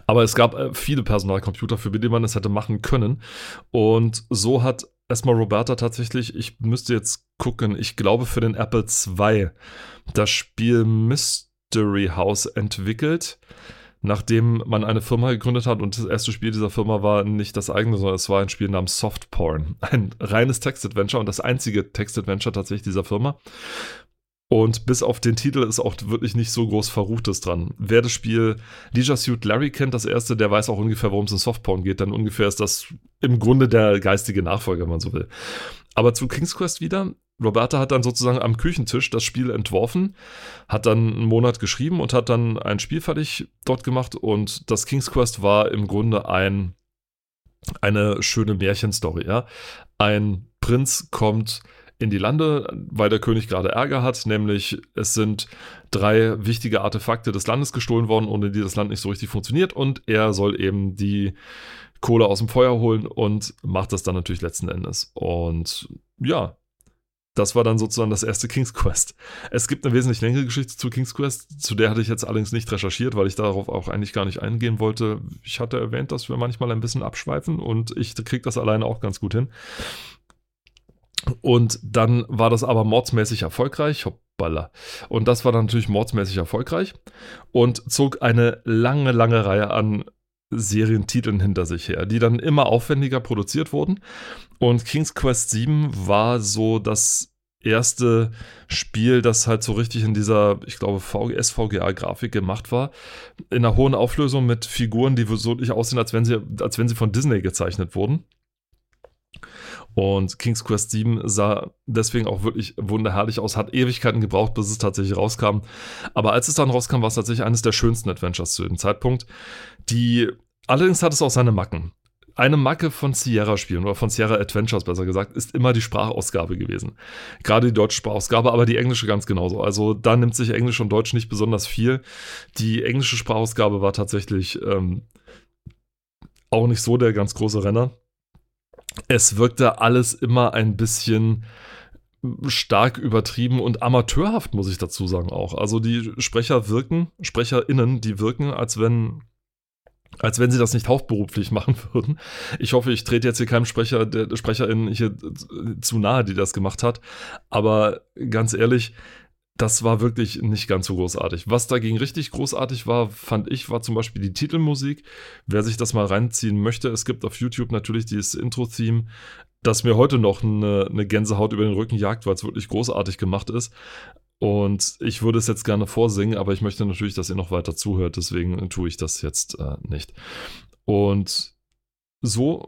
Aber es gab äh, viele Personalcomputer, für die man es hätte machen können. Und so hat erstmal Roberta tatsächlich, ich müsste jetzt gucken, ich glaube für den Apple II das Spiel Mystery House entwickelt, nachdem man eine Firma gegründet hat und das erste Spiel dieser Firma war nicht das eigene, sondern es war ein Spiel namens Soft Porn. Ein reines Text-Adventure und das einzige Text-Adventure tatsächlich dieser Firma. Und bis auf den Titel ist auch wirklich nicht so groß Verruchtes dran. Wer das Spiel Leisure Suit Larry kennt, das erste, der weiß auch ungefähr, worum es in Softporn geht. Dann ungefähr ist das im Grunde der geistige Nachfolger, wenn man so will. Aber zu King's Quest wieder. Roberta hat dann sozusagen am Küchentisch das Spiel entworfen, hat dann einen Monat geschrieben und hat dann ein Spiel fertig dort gemacht. Und das King's Quest war im Grunde ein, eine schöne Märchenstory. Ja? Ein Prinz kommt in die Lande, weil der König gerade Ärger hat, nämlich es sind drei wichtige Artefakte des Landes gestohlen worden, ohne die das Land nicht so richtig funktioniert und er soll eben die Kohle aus dem Feuer holen und macht das dann natürlich letzten Endes. Und ja, das war dann sozusagen das erste King's Quest. Es gibt eine wesentlich längere Geschichte zu King's Quest, zu der hatte ich jetzt allerdings nicht recherchiert, weil ich darauf auch eigentlich gar nicht eingehen wollte. Ich hatte erwähnt, dass wir manchmal ein bisschen abschweifen und ich kriege das alleine auch ganz gut hin. Und dann war das aber mordsmäßig erfolgreich. Hoppala. Und das war dann natürlich mordsmäßig erfolgreich und zog eine lange, lange Reihe an Serientiteln hinter sich her, die dann immer aufwendiger produziert wurden. Und King's Quest 7 war so das erste Spiel, das halt so richtig in dieser, ich glaube, SVGA-Grafik gemacht war. In einer hohen Auflösung mit Figuren, die so nicht aussehen, als wenn sie, als wenn sie von Disney gezeichnet wurden. Und King's Quest 7 sah deswegen auch wirklich wunderherrlich aus, hat Ewigkeiten gebraucht, bis es tatsächlich rauskam. Aber als es dann rauskam, war es tatsächlich eines der schönsten Adventures zu dem Zeitpunkt. Die allerdings hat es auch seine Macken eine Macke von Sierra-Spielen oder von Sierra Adventures besser gesagt, ist immer die Sprachausgabe gewesen. Gerade die deutsche Sprachausgabe, aber die englische ganz genauso. Also da nimmt sich Englisch und Deutsch nicht besonders viel. Die englische Sprachausgabe war tatsächlich ähm, auch nicht so der ganz große Renner. Es wirkte alles immer ein bisschen stark übertrieben und amateurhaft, muss ich dazu sagen auch. Also die Sprecher wirken, SprecherInnen, die wirken, als wenn als wenn sie das nicht hauptberuflich <laughs> machen würden. Ich hoffe, ich trete jetzt hier keinem Sprecher, der Sprecherin hier zu nahe, die das gemacht hat. Aber ganz ehrlich, das war wirklich nicht ganz so großartig. Was dagegen richtig großartig war, fand ich, war zum Beispiel die Titelmusik. Wer sich das mal reinziehen möchte, es gibt auf YouTube natürlich dieses Intro-Theme, das mir heute noch eine, eine Gänsehaut über den Rücken jagt, weil es wirklich großartig gemacht ist. Und ich würde es jetzt gerne vorsingen, aber ich möchte natürlich, dass ihr noch weiter zuhört, deswegen tue ich das jetzt äh, nicht. Und so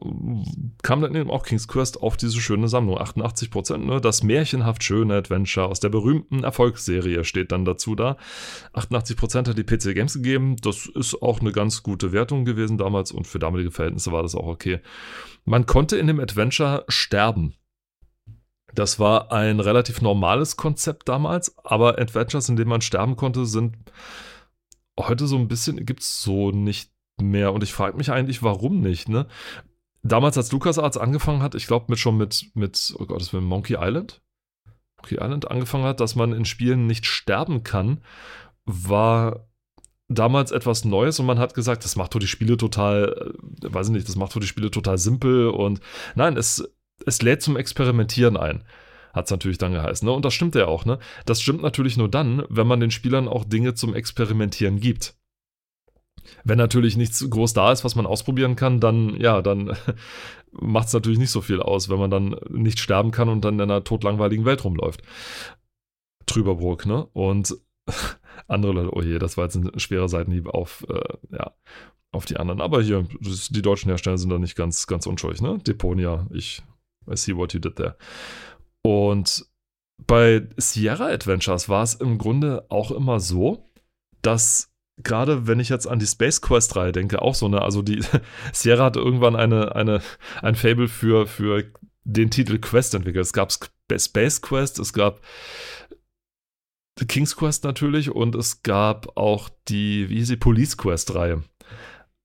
kam dann eben auch King's Quest auf diese schöne Sammlung. 88%, ne? Das märchenhaft schöne Adventure aus der berühmten Erfolgsserie steht dann dazu da. 88% hat die PC Games gegeben. Das ist auch eine ganz gute Wertung gewesen damals und für damalige Verhältnisse war das auch okay. Man konnte in dem Adventure sterben. Das war ein relativ normales Konzept damals, aber Adventures, in denen man sterben konnte, sind heute so ein bisschen, gibt es so nicht mehr. Und ich frage mich eigentlich, warum nicht, ne? Damals, als LucasArts angefangen hat, ich glaube mit schon mit, mit, oh Gott, das war Monkey Island? Monkey Island angefangen hat, dass man in Spielen nicht sterben kann, war damals etwas Neues und man hat gesagt, das macht doch die Spiele total, äh, weiß ich nicht, das macht doch die Spiele total simpel und nein, es es lädt zum Experimentieren ein. Hat es natürlich dann geheißen. Ne? Und das stimmt ja auch. Ne? Das stimmt natürlich nur dann, wenn man den Spielern auch Dinge zum Experimentieren gibt. Wenn natürlich nichts groß da ist, was man ausprobieren kann, dann, ja, dann <laughs> macht es natürlich nicht so viel aus, wenn man dann nicht sterben kann und dann in einer totlangweiligen Welt rumläuft. Trüberbrook, ne? Und <laughs> andere Leute, oh je, das war jetzt ein schwerer Seitenhieb auf, äh, ja, auf die anderen. Aber hier, die deutschen Hersteller sind da nicht ganz, ganz unschuldig, ne? Deponia, ich I see what you did there. Und bei Sierra Adventures war es im Grunde auch immer so, dass gerade wenn ich jetzt an die Space Quest Reihe denke, auch so eine, also die <laughs> Sierra hatte irgendwann eine, eine, ein Fable für, für den Titel Quest entwickelt. Es gab Space Quest, es gab King's Quest natürlich und es gab auch die, wie hieß die, Police Quest Reihe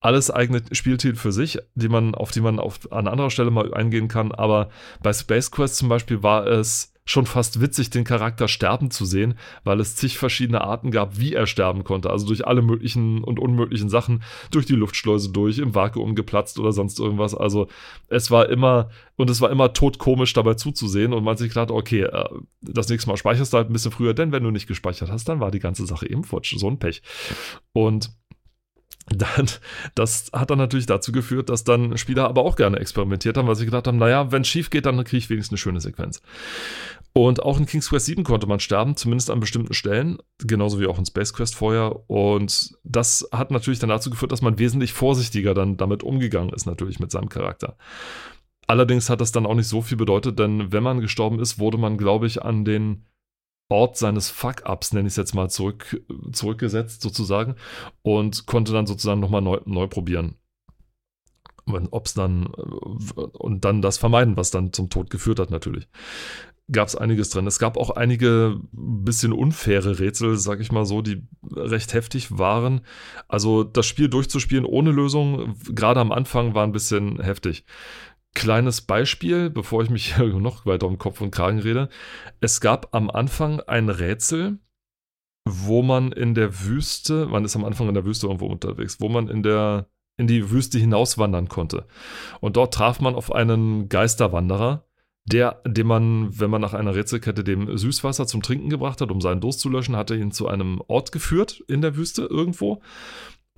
alles eigene Spieltitel für sich, die man, auf die man auf, an anderer Stelle mal eingehen kann. Aber bei Space Quest zum Beispiel war es schon fast witzig, den Charakter sterben zu sehen, weil es zig verschiedene Arten gab, wie er sterben konnte. Also durch alle möglichen und unmöglichen Sachen, durch die Luftschleuse durch, im Vakuum geplatzt oder sonst irgendwas. Also es war immer, und es war immer totkomisch dabei zuzusehen und man sich gedacht, okay, äh, das nächste Mal speicherst du halt ein bisschen früher, denn wenn du nicht gespeichert hast, dann war die ganze Sache eben futsch. So ein Pech. Und dann, das hat dann natürlich dazu geführt, dass dann Spieler aber auch gerne experimentiert haben, weil sie gedacht haben, naja, wenn es schief geht, dann kriege ich wenigstens eine schöne Sequenz. Und auch in King's Quest 7 konnte man sterben, zumindest an bestimmten Stellen, genauso wie auch in Space Quest vorher. Und das hat natürlich dann dazu geführt, dass man wesentlich vorsichtiger dann damit umgegangen ist, natürlich mit seinem Charakter. Allerdings hat das dann auch nicht so viel bedeutet, denn wenn man gestorben ist, wurde man, glaube ich, an den Ort seines Fuck-Ups, nenne ich es jetzt mal, zurück, zurückgesetzt sozusagen und konnte dann sozusagen nochmal neu, neu probieren. Ob es dann und dann das vermeiden, was dann zum Tod geführt hat, natürlich. Gab es einiges drin. Es gab auch einige bisschen unfaire Rätsel, sag ich mal so, die recht heftig waren. Also das Spiel durchzuspielen ohne Lösung, gerade am Anfang, war ein bisschen heftig. Kleines Beispiel, bevor ich mich <laughs> hier noch weiter um Kopf und Kragen rede. Es gab am Anfang ein Rätsel, wo man in der Wüste, man ist am Anfang in der Wüste irgendwo unterwegs, wo man in der in die Wüste hinauswandern konnte. Und dort traf man auf einen Geisterwanderer, der, dem man, wenn man nach einer Rätselkette dem Süßwasser zum Trinken gebracht hat, um seinen Durst zu löschen, hatte ihn zu einem Ort geführt in der Wüste irgendwo.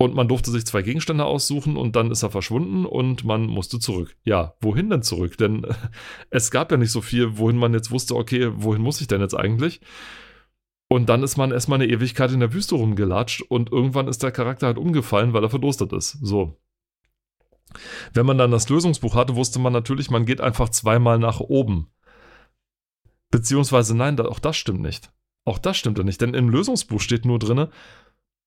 Und man durfte sich zwei Gegenstände aussuchen und dann ist er verschwunden und man musste zurück. Ja, wohin denn zurück? Denn <laughs> es gab ja nicht so viel, wohin man jetzt wusste, okay, wohin muss ich denn jetzt eigentlich? Und dann ist man erstmal eine Ewigkeit in der Wüste rumgelatscht und irgendwann ist der Charakter halt umgefallen, weil er verdurstet ist. So. Wenn man dann das Lösungsbuch hatte, wusste man natürlich, man geht einfach zweimal nach oben. Beziehungsweise nein, auch das stimmt nicht. Auch das stimmt ja nicht, denn im Lösungsbuch steht nur drinne,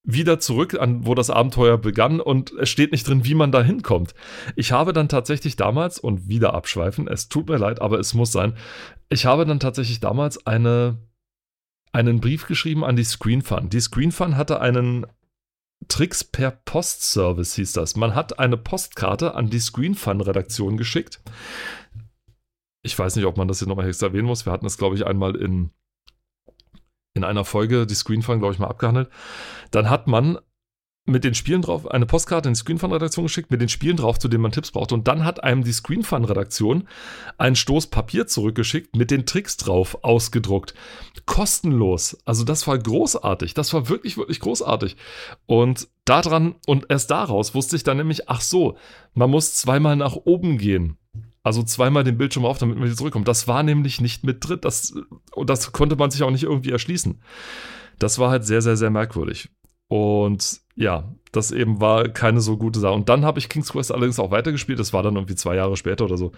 wieder zurück an, wo das Abenteuer begann und es steht nicht drin, wie man da hinkommt. Ich habe dann tatsächlich damals, und wieder abschweifen, es tut mir leid, aber es muss sein, ich habe dann tatsächlich damals eine, einen Brief geschrieben an die Screen Fun. Die Screen Fun hatte einen Tricks per Postservice, hieß das. Man hat eine Postkarte an die Screen Fun Redaktion geschickt. Ich weiß nicht, ob man das hier nochmal extra erwähnen muss. Wir hatten es, glaube ich, einmal in in einer Folge die Screenfun, glaube ich, mal abgehandelt. Dann hat man mit den Spielen drauf eine Postkarte in die Screenfun-Redaktion geschickt, mit den Spielen drauf, zu denen man Tipps braucht. Und dann hat einem die Screenfun-Redaktion einen Stoß Papier zurückgeschickt, mit den Tricks drauf ausgedruckt. Kostenlos. Also das war großartig. Das war wirklich, wirklich großartig. Und daran und erst daraus wusste ich dann nämlich, ach so, man muss zweimal nach oben gehen. Also zweimal den Bildschirm auf, damit man wieder zurückkommt. Das war nämlich nicht mit drin. Das, und das konnte man sich auch nicht irgendwie erschließen. Das war halt sehr, sehr, sehr merkwürdig. Und ja, das eben war keine so gute Sache. Und dann habe ich King's Quest allerdings auch weitergespielt. Das war dann irgendwie zwei Jahre später oder so.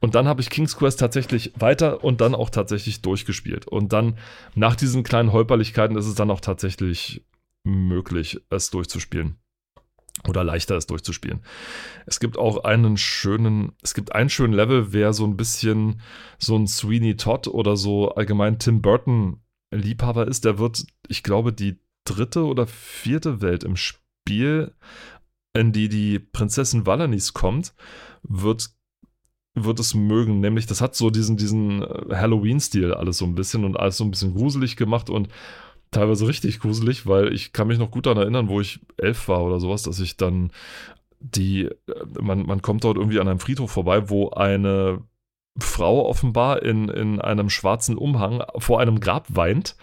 Und dann habe ich King's Quest tatsächlich weiter und dann auch tatsächlich durchgespielt. Und dann nach diesen kleinen Holperlichkeiten ist es dann auch tatsächlich möglich, es durchzuspielen oder leichter ist durchzuspielen. Es gibt auch einen schönen, es gibt einen schönen Level, wer so ein bisschen so ein Sweeney Todd oder so allgemein Tim Burton Liebhaber ist, der wird, ich glaube, die dritte oder vierte Welt im Spiel, in die die Prinzessin Valanis kommt, wird wird es mögen, nämlich das hat so diesen diesen Halloween-Stil alles so ein bisschen und alles so ein bisschen gruselig gemacht und teilweise richtig gruselig, weil ich kann mich noch gut daran erinnern, wo ich elf war oder sowas, dass ich dann die, äh, man, man kommt dort irgendwie an einem Friedhof vorbei, wo eine Frau offenbar in, in einem schwarzen Umhang vor einem Grab weint.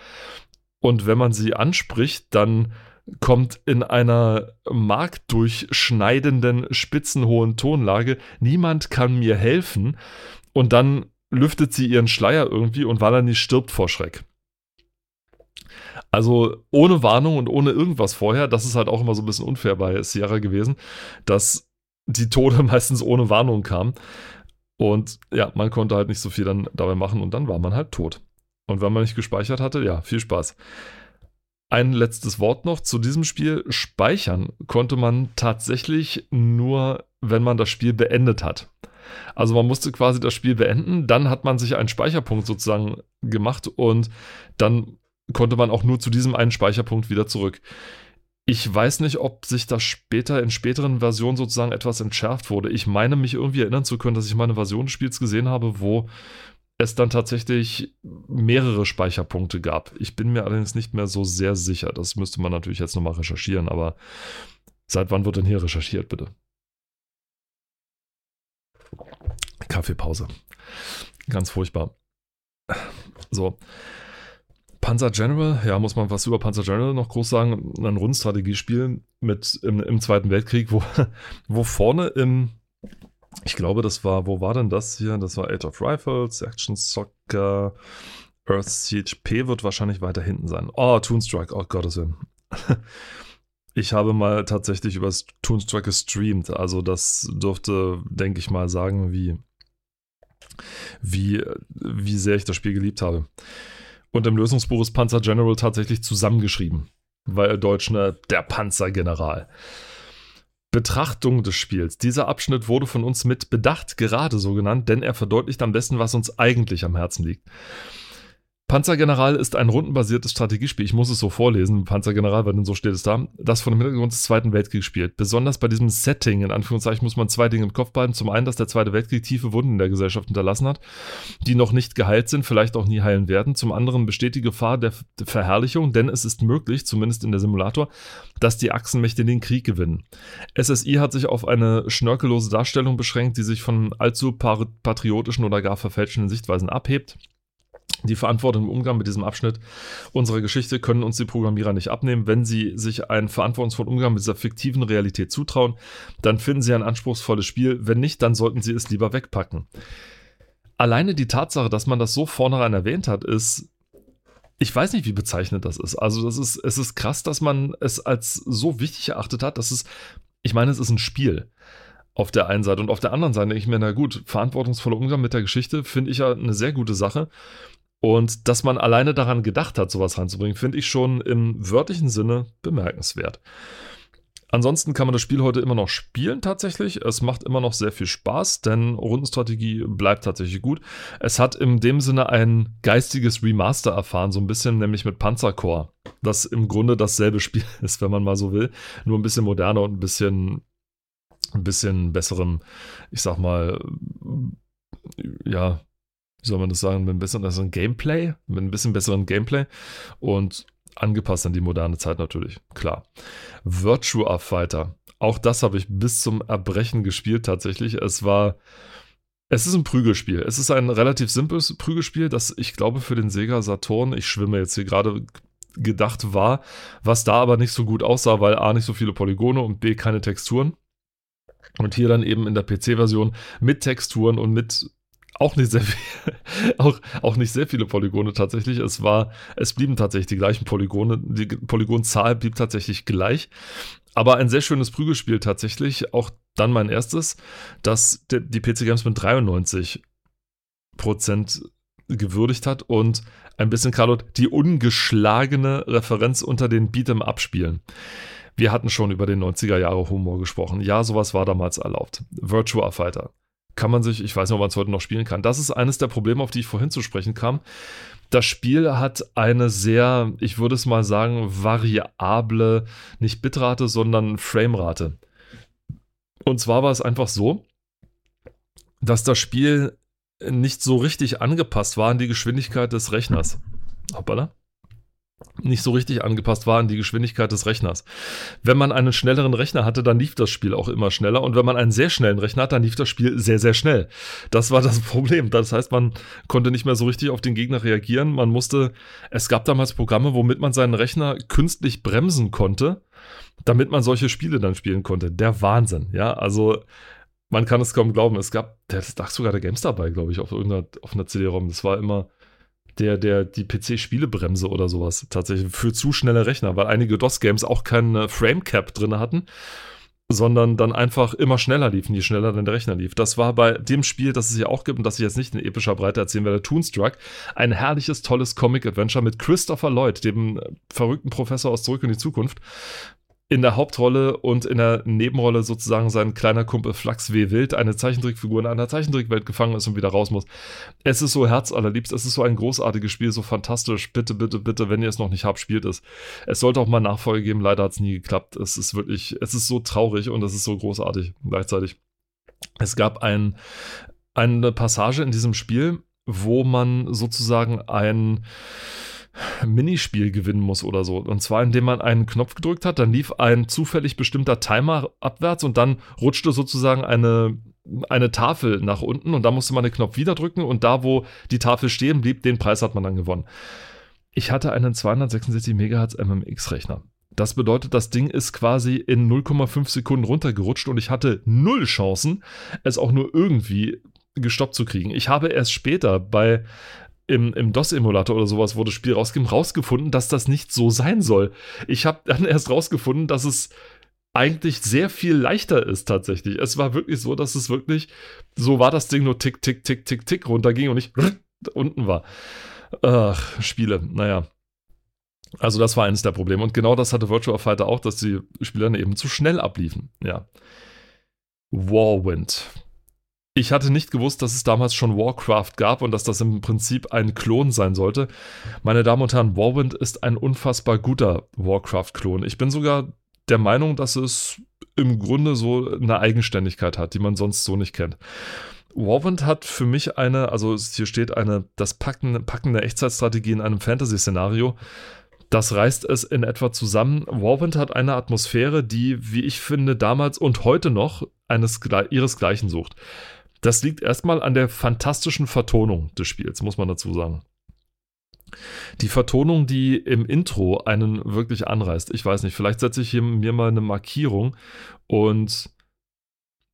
Und wenn man sie anspricht, dann kommt in einer marktdurchschneidenden, spitzenhohen Tonlage, niemand kann mir helfen. Und dann lüftet sie ihren Schleier irgendwie und Valani stirbt vor Schreck. Also ohne Warnung und ohne irgendwas vorher, das ist halt auch immer so ein bisschen unfair bei Sierra gewesen, dass die Tode <laughs> meistens ohne Warnung kamen. Und ja, man konnte halt nicht so viel dann dabei machen und dann war man halt tot. Und wenn man nicht gespeichert hatte, ja, viel Spaß. Ein letztes Wort noch zu diesem Spiel. Speichern konnte man tatsächlich nur, wenn man das Spiel beendet hat. Also man musste quasi das Spiel beenden, dann hat man sich einen Speicherpunkt sozusagen gemacht und dann konnte man auch nur zu diesem einen Speicherpunkt wieder zurück. Ich weiß nicht, ob sich das später in späteren Versionen sozusagen etwas entschärft wurde. Ich meine mich irgendwie erinnern zu können, dass ich mal eine Version des Spiels gesehen habe, wo es dann tatsächlich mehrere Speicherpunkte gab. Ich bin mir allerdings nicht mehr so sehr sicher. Das müsste man natürlich jetzt nochmal recherchieren, aber seit wann wird denn hier recherchiert, bitte? Kaffeepause. Ganz furchtbar. So. Panzer General, ja, muss man was über Panzer General noch groß sagen. Ein Rundstrategiespiel mit im, im Zweiten Weltkrieg, wo, <laughs> wo vorne im, ich glaube, das war, wo war denn das hier? Das war Age of Rifles, Action Soccer, Earth Siege. P wird wahrscheinlich weiter hinten sein. Oh, Toonstrike, oh Gottes Willen. <laughs> Ich habe mal tatsächlich über Toonstrike gestreamt. Also das dürfte, denke ich mal, sagen, wie, wie, wie sehr ich das Spiel geliebt habe. Und im Lösungsbuch ist Panzer General tatsächlich zusammengeschrieben. Weil Deutsch ne, der Panzergeneral. Betrachtung des Spiels. Dieser Abschnitt wurde von uns mit Bedacht gerade so genannt, denn er verdeutlicht am besten, was uns eigentlich am Herzen liegt. Panzergeneral ist ein rundenbasiertes Strategiespiel. Ich muss es so vorlesen, Panzergeneral, weil denn so steht es da, das von dem Hintergrund des Zweiten Weltkriegs spielt. Besonders bei diesem Setting, in Anführungszeichen, muss man zwei Dinge im Kopf behalten. Zum einen, dass der Zweite Weltkrieg tiefe Wunden in der Gesellschaft hinterlassen hat, die noch nicht geheilt sind, vielleicht auch nie heilen werden. Zum anderen besteht die Gefahr der Verherrlichung, denn es ist möglich, zumindest in der Simulator, dass die Achsenmächte den Krieg gewinnen. SSI hat sich auf eine schnörkellose Darstellung beschränkt, die sich von allzu patriotischen oder gar verfälschenden Sichtweisen abhebt. Die Verantwortung im Umgang mit diesem Abschnitt unserer Geschichte können uns die Programmierer nicht abnehmen. Wenn sie sich einen verantwortungsvollen Umgang mit dieser fiktiven Realität zutrauen, dann finden sie ein anspruchsvolles Spiel. Wenn nicht, dann sollten sie es lieber wegpacken. Alleine die Tatsache, dass man das so vornherein erwähnt hat, ist ich weiß nicht, wie bezeichnet das ist. Also, das ist, es ist krass, dass man es als so wichtig erachtet hat, dass es, ich meine, es ist ein Spiel. auf der einen Seite. Und auf der anderen Seite denke ich mir, na gut, verantwortungsvoller Umgang mit der Geschichte finde ich ja eine sehr gute Sache. Und dass man alleine daran gedacht hat, sowas reinzubringen, finde ich schon im wörtlichen Sinne bemerkenswert. Ansonsten kann man das Spiel heute immer noch spielen tatsächlich. Es macht immer noch sehr viel Spaß, denn Rundenstrategie bleibt tatsächlich gut. Es hat in dem Sinne ein geistiges Remaster erfahren, so ein bisschen nämlich mit Panzercore, das im Grunde dasselbe Spiel <laughs> ist, wenn man mal so will, nur ein bisschen moderner und ein bisschen ein bisschen besserem, ich sag mal, ja, wie soll man das sagen, mit ein bisschen besseren Gameplay, mit ein bisschen besseren Gameplay und angepasst an die moderne Zeit natürlich, klar. Virtua Fighter, auch das habe ich bis zum Erbrechen gespielt tatsächlich. Es war, es ist ein Prügelspiel. Es ist ein relativ simples Prügelspiel, das ich glaube für den Sega Saturn, ich schwimme jetzt hier gerade gedacht war, was da aber nicht so gut aussah, weil A nicht so viele Polygone und B keine Texturen. Und hier dann eben in der PC-Version mit Texturen und mit auch nicht sehr viel, <laughs> auch, auch nicht sehr viele Polygone tatsächlich. Es war, es blieben tatsächlich die gleichen Polygone, die Polygonzahl blieb tatsächlich gleich. Aber ein sehr schönes Prügelspiel tatsächlich. Auch dann mein erstes, das die PC Games mit 93 Prozent gewürdigt hat und ein bisschen, Carlo, die ungeschlagene Referenz unter den Beat'em-Up-Spielen. Wir hatten schon über den 90er Jahre Humor gesprochen. Ja, sowas war damals erlaubt. Virtua Fighter. Kann man sich, ich weiß nicht, ob man es heute noch spielen kann. Das ist eines der Probleme, auf die ich vorhin zu sprechen kam. Das Spiel hat eine sehr, ich würde es mal sagen, variable, nicht Bitrate, sondern Framerate. Und zwar war es einfach so, dass das Spiel nicht so richtig angepasst war an die Geschwindigkeit des Rechners. Hoppala nicht so richtig angepasst war an die Geschwindigkeit des Rechners. Wenn man einen schnelleren Rechner hatte, dann lief das Spiel auch immer schneller und wenn man einen sehr schnellen Rechner hat, dann lief das Spiel sehr, sehr schnell. Das war das <laughs> Problem. Das heißt, man konnte nicht mehr so richtig auf den Gegner reagieren. Man musste, es gab damals Programme, womit man seinen Rechner künstlich bremsen konnte, damit man solche Spiele dann spielen konnte. Der Wahnsinn, ja, also man kann es kaum glauben. Es gab, das lag sogar der GameStar bei, glaube ich, auf irgendeiner auf einer CD-ROM. Das war immer der, der, die PC-Spielebremse oder sowas tatsächlich für zu schnelle Rechner, weil einige DOS-Games auch keinen Frame-Cap drin hatten, sondern dann einfach immer schneller liefen, je schneller dann der Rechner lief. Das war bei dem Spiel, das es ja auch gibt und das ich jetzt nicht in epischer Breite erzählen werde, Toonstruck, ein herrliches, tolles Comic-Adventure mit Christopher Lloyd, dem verrückten Professor aus Zurück in die Zukunft, in der Hauptrolle und in der Nebenrolle sozusagen sein kleiner Kumpel Flachs W. Wild, eine Zeichentrickfigur in einer Zeichentrickwelt gefangen ist und wieder raus muss. Es ist so herzallerliebst, es ist so ein großartiges Spiel, so fantastisch. Bitte, bitte, bitte, wenn ihr es noch nicht habt, spielt es. Es sollte auch mal Nachfolge geben, leider hat es nie geklappt. Es ist wirklich, es ist so traurig und es ist so großartig gleichzeitig. Es gab ein, eine Passage in diesem Spiel, wo man sozusagen ein Minispiel gewinnen muss oder so. Und zwar, indem man einen Knopf gedrückt hat, dann lief ein zufällig bestimmter Timer abwärts und dann rutschte sozusagen eine, eine Tafel nach unten und da musste man den Knopf wieder drücken und da, wo die Tafel stehen blieb, den Preis hat man dann gewonnen. Ich hatte einen 266 MHz MMX-Rechner. Das bedeutet, das Ding ist quasi in 0,5 Sekunden runtergerutscht und ich hatte null Chancen, es auch nur irgendwie gestoppt zu kriegen. Ich habe erst später bei im, im DOS-Emulator oder sowas, wo das Spiel rausging, rausgefunden, dass das nicht so sein soll. Ich habe dann <laughs> erst rausgefunden, dass es eigentlich sehr viel leichter ist tatsächlich. Es war wirklich so, dass es wirklich, so war das Ding nur tick, tick, tick, tick, tick runterging und nicht <laughs> unten war. Ach, Spiele, naja. Also das war eines der Probleme. Und genau das hatte Virtual Fighter auch, dass die Spieler eben zu schnell abliefen. Ja. Warwind. Ich hatte nicht gewusst, dass es damals schon Warcraft gab und dass das im Prinzip ein Klon sein sollte. Meine Damen und Herren, Warwind ist ein unfassbar guter Warcraft-Klon. Ich bin sogar der Meinung, dass es im Grunde so eine Eigenständigkeit hat, die man sonst so nicht kennt. Warwind hat für mich eine, also hier steht eine, das Packen, Packen der Echtzeitstrategie in einem Fantasy-Szenario. Das reißt es in etwa zusammen. Warwind hat eine Atmosphäre, die, wie ich finde, damals und heute noch eines, ihresgleichen sucht. Das liegt erstmal an der fantastischen Vertonung des Spiels, muss man dazu sagen. Die Vertonung, die im Intro einen wirklich anreißt. Ich weiß nicht, vielleicht setze ich hier mir mal eine Markierung und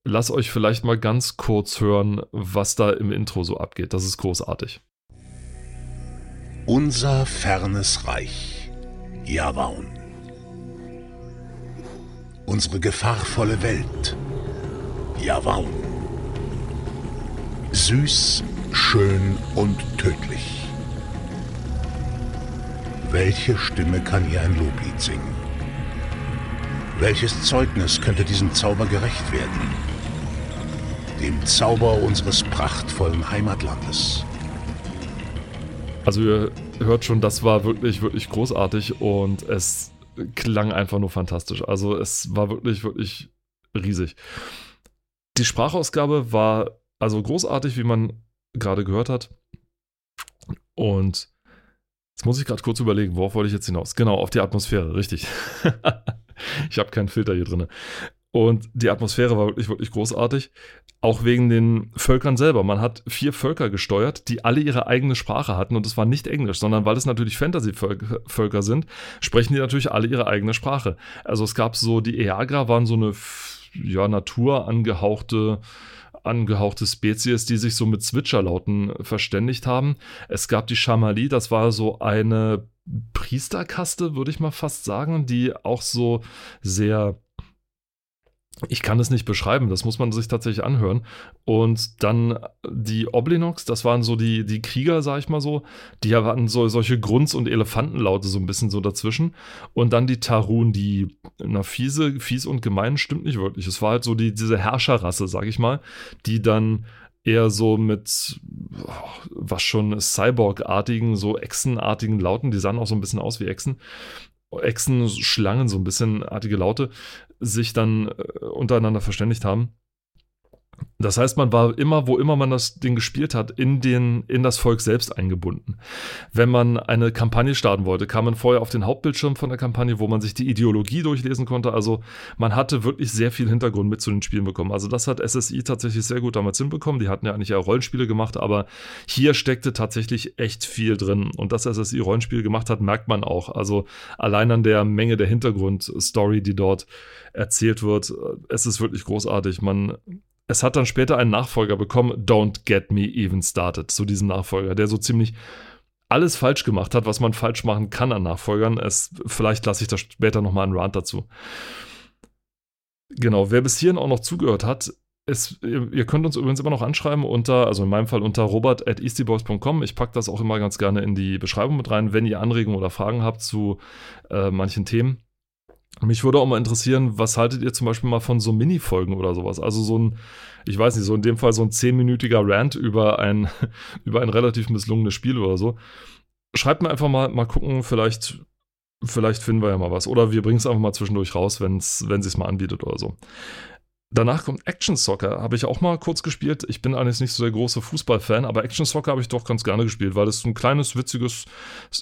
lass euch vielleicht mal ganz kurz hören, was da im Intro so abgeht. Das ist großartig. Unser fernes Reich, Javaun. Unsere gefahrvolle Welt, Yavaun. Süß, schön und tödlich. Welche Stimme kann hier ein Loblied singen? Welches Zeugnis könnte diesem Zauber gerecht werden? Dem Zauber unseres prachtvollen Heimatlandes. Also ihr hört schon, das war wirklich, wirklich großartig und es klang einfach nur fantastisch. Also es war wirklich, wirklich riesig. Die Sprachausgabe war also großartig, wie man gerade gehört hat. Und jetzt muss ich gerade kurz überlegen, worauf wollte ich jetzt hinaus? Genau, auf die Atmosphäre, richtig. <laughs> ich habe keinen Filter hier drin. Und die Atmosphäre war wirklich, wirklich großartig. Auch wegen den Völkern selber. Man hat vier Völker gesteuert, die alle ihre eigene Sprache hatten. Und es war nicht Englisch, sondern weil es natürlich Fantasy-Völker sind, sprechen die natürlich alle ihre eigene Sprache. Also es gab so, die Eagra waren so eine ja, Natur angehauchte Spezies, die sich so mit Zwitscherlauten verständigt haben. Es gab die Shamali, das war so eine Priesterkaste, würde ich mal fast sagen, die auch so sehr ich kann es nicht beschreiben, das muss man sich tatsächlich anhören. Und dann die Oblinox, das waren so die, die Krieger, sag ich mal so, die hatten so solche Grunz- und Elefantenlaute so ein bisschen so dazwischen. Und dann die Tarun, die, na, fiese, fies und gemein stimmt nicht wirklich. Es war halt so die, diese Herrscherrasse, sag ich mal, die dann eher so mit was schon Cyborg-artigen, so Echsenartigen Lauten, die sahen auch so ein bisschen aus wie Echsen, Echsen, Schlangen, so ein bisschen artige Laute, sich dann äh, untereinander verständigt haben. Das heißt, man war immer, wo immer man das Ding gespielt hat, in, den, in das Volk selbst eingebunden. Wenn man eine Kampagne starten wollte, kam man vorher auf den Hauptbildschirm von der Kampagne, wo man sich die Ideologie durchlesen konnte. Also man hatte wirklich sehr viel Hintergrund mit zu den Spielen bekommen. Also das hat SSI tatsächlich sehr gut damals hinbekommen. Die hatten ja eigentlich ja Rollenspiele gemacht, aber hier steckte tatsächlich echt viel drin. Und dass SSI Rollenspiele gemacht hat, merkt man auch. Also allein an der Menge der Hintergrundstory, die dort erzählt wird, es ist wirklich großartig. Man es hat dann später einen Nachfolger bekommen, Don't Get Me Even Started, zu diesem Nachfolger, der so ziemlich alles falsch gemacht hat, was man falsch machen kann an Nachfolgern. Es, vielleicht lasse ich da später nochmal einen Rant dazu. Genau, wer bis hierhin auch noch zugehört hat, ihr, ihr, könnt uns übrigens immer noch anschreiben unter, also in meinem Fall unter robert at eastyboys.com. Ich packe das auch immer ganz gerne in die Beschreibung mit rein, wenn ihr Anregungen oder Fragen habt zu äh, manchen Themen. Mich würde auch mal interessieren, was haltet ihr zum Beispiel mal von so Mini-Folgen oder sowas? Also so ein, ich weiß nicht, so in dem Fall so ein zehnminütiger Rant über ein, <laughs> über ein relativ misslungenes Spiel oder so. Schreibt mir einfach mal, mal gucken, vielleicht, vielleicht finden wir ja mal was. Oder wir bringen es einfach mal zwischendurch raus, wenn's, wenn es mal anbietet oder so. Danach kommt Action Soccer, habe ich auch mal kurz gespielt. Ich bin eigentlich nicht so der große Fußballfan, aber Action Soccer habe ich doch ganz gerne gespielt, weil es ein kleines, witziges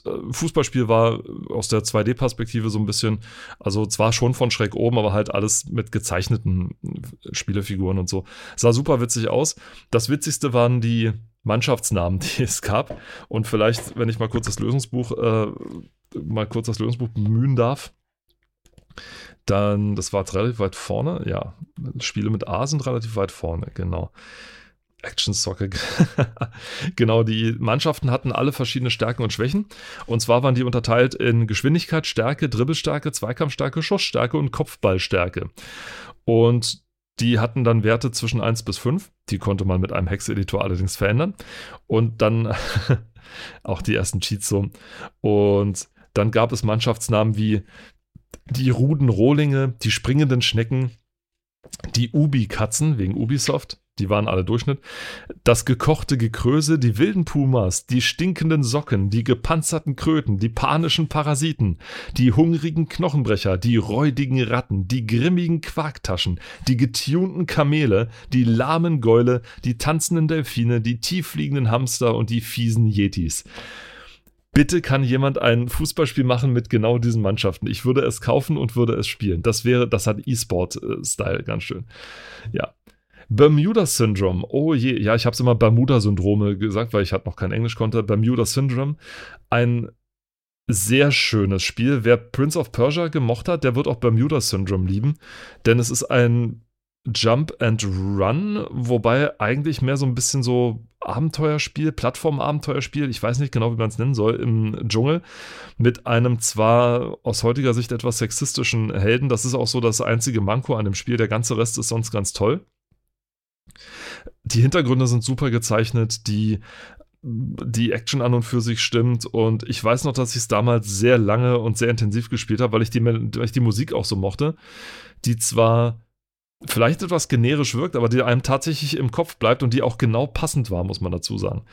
äh, Fußballspiel war, aus der 2D-Perspektive so ein bisschen. Also zwar schon von schräg oben, aber halt alles mit gezeichneten Spielefiguren und so. Sah super witzig aus. Das Witzigste waren die Mannschaftsnamen, <laughs> die es gab. Und vielleicht, wenn ich mal kurz das Lösungsbuch, äh, mal kurz das Lösungsbuch bemühen darf. Dann, das war relativ weit vorne, ja. Spiele mit A sind relativ weit vorne, genau. Action Soccer. <laughs> genau, die Mannschaften hatten alle verschiedene Stärken und Schwächen. Und zwar waren die unterteilt in Geschwindigkeit, Stärke, Dribbelstärke, Zweikampfstärke, Schussstärke und Kopfballstärke. Und die hatten dann Werte zwischen 1 bis 5. Die konnte man mit einem Hex-Editor allerdings verändern. Und dann <laughs> auch die ersten Cheats so. Und dann gab es Mannschaftsnamen wie die Ruden Rohlinge, die springenden Schnecken, die Ubi-Katzen wegen Ubisoft, die waren alle Durchschnitt, das gekochte Gekröse, die wilden Pumas, die stinkenden Socken, die gepanzerten Kröten, die panischen Parasiten, die hungrigen Knochenbrecher, die räudigen Ratten, die grimmigen Quarktaschen, die getunten Kamele, die lahmen Gäule, die tanzenden Delfine, die tieffliegenden Hamster und die fiesen Yetis bitte kann jemand ein Fußballspiel machen mit genau diesen Mannschaften. Ich würde es kaufen und würde es spielen. Das wäre, das hat E-Sport-Style ganz schön. Ja. Bermuda Syndrome. Oh je, ja, ich habe es immer Bermuda-Syndrome gesagt, weil ich halt noch kein Englisch konnte. Bermuda Syndrome. Ein sehr schönes Spiel. Wer Prince of Persia gemocht hat, der wird auch Bermuda Syndrome lieben, denn es ist ein Jump and Run, wobei eigentlich mehr so ein bisschen so Abenteuerspiel, Plattform-Abenteuerspiel, ich weiß nicht genau, wie man es nennen soll, im Dschungel, mit einem zwar aus heutiger Sicht etwas sexistischen Helden. Das ist auch so das einzige Manko an dem Spiel. Der ganze Rest ist sonst ganz toll. Die Hintergründe sind super gezeichnet, die, die Action an und für sich stimmt. Und ich weiß noch, dass ich es damals sehr lange und sehr intensiv gespielt habe, weil weil ich die Musik auch so mochte, die zwar vielleicht etwas generisch wirkt, aber die einem tatsächlich im Kopf bleibt und die auch genau passend war, muss man dazu sagen.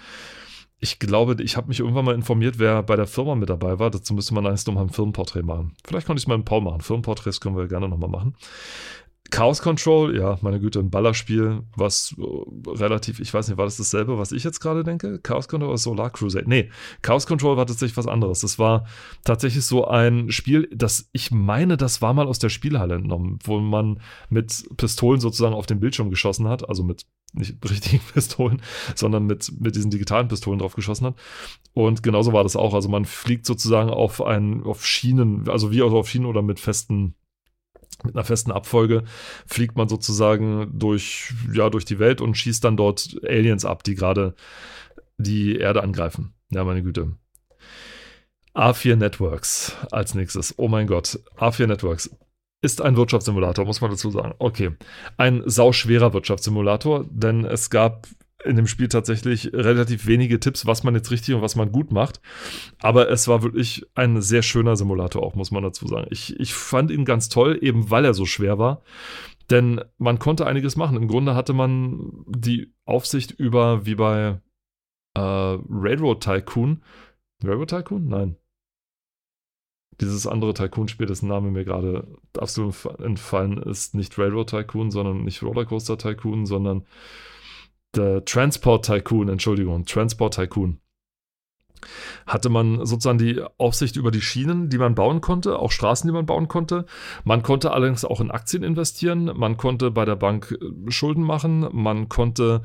Ich glaube, ich habe mich irgendwann mal informiert, wer bei der Firma mit dabei war. Dazu müsste man eigentlich nochmal ein Firmenporträt machen. Vielleicht konnte ich es mal in Paul machen. Firmenporträts können wir gerne nochmal machen. Chaos Control, ja, meine Güte, ein Ballerspiel, was äh, relativ, ich weiß nicht, war das dasselbe, was ich jetzt gerade denke? Chaos Control oder Solar Crusade? Nee, Chaos Control war tatsächlich was anderes. Das war tatsächlich so ein Spiel, das ich meine, das war mal aus der Spielhalle entnommen, wo man mit Pistolen sozusagen auf den Bildschirm geschossen hat, also mit nicht richtigen <laughs> Pistolen, sondern mit, mit diesen digitalen Pistolen drauf geschossen hat. Und genauso war das auch. Also man fliegt sozusagen auf ein, auf Schienen, also wie auch auf Schienen oder mit festen mit einer festen Abfolge fliegt man sozusagen durch, ja, durch die Welt und schießt dann dort Aliens ab, die gerade die Erde angreifen. Ja, meine Güte. A4 Networks als nächstes. Oh mein Gott. A4 Networks ist ein Wirtschaftssimulator, muss man dazu sagen. Okay. Ein sauschwerer Wirtschaftssimulator, denn es gab in dem Spiel tatsächlich relativ wenige Tipps, was man jetzt richtig und was man gut macht. Aber es war wirklich ein sehr schöner Simulator auch, muss man dazu sagen. Ich, ich fand ihn ganz toll, eben weil er so schwer war. Denn man konnte einiges machen. Im Grunde hatte man die Aufsicht über, wie bei äh, Railroad Tycoon. Railroad Tycoon? Nein. Dieses andere Tycoon-Spiel, dessen Name mir gerade absolut entfallen ist, nicht Railroad Tycoon, sondern nicht Rollercoaster Tycoon, sondern der Transport Tycoon, Entschuldigung, Transport Tycoon, hatte man sozusagen die Aufsicht über die Schienen, die man bauen konnte, auch Straßen, die man bauen konnte. Man konnte allerdings auch in Aktien investieren, man konnte bei der Bank äh, Schulden machen, man konnte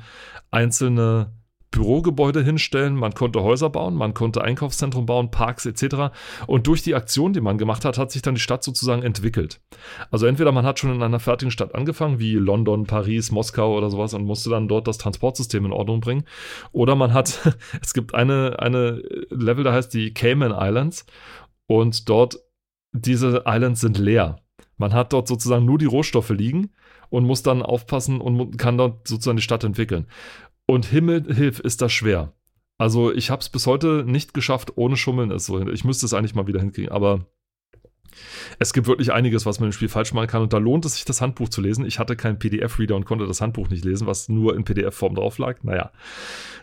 einzelne Bürogebäude hinstellen, man konnte Häuser bauen, man konnte Einkaufszentren bauen, Parks etc. Und durch die Aktion, die man gemacht hat, hat sich dann die Stadt sozusagen entwickelt. Also entweder man hat schon in einer fertigen Stadt angefangen, wie London, Paris, Moskau oder sowas und musste dann dort das Transportsystem in Ordnung bringen. Oder man hat, <laughs> es gibt eine, eine Level, da heißt die Cayman Islands und dort, diese Islands sind leer. Man hat dort sozusagen nur die Rohstoffe liegen und muss dann aufpassen und kann dort sozusagen die Stadt entwickeln. Und Himmelhilf ist das schwer. Also ich habe es bis heute nicht geschafft, ohne Schummeln es so hin. Ich müsste es eigentlich mal wieder hinkriegen, aber es gibt wirklich einiges, was man im Spiel falsch machen kann und da lohnt es sich, das Handbuch zu lesen. Ich hatte keinen PDF-Reader und konnte das Handbuch nicht lesen, was nur in PDF-Form drauf lag. Naja,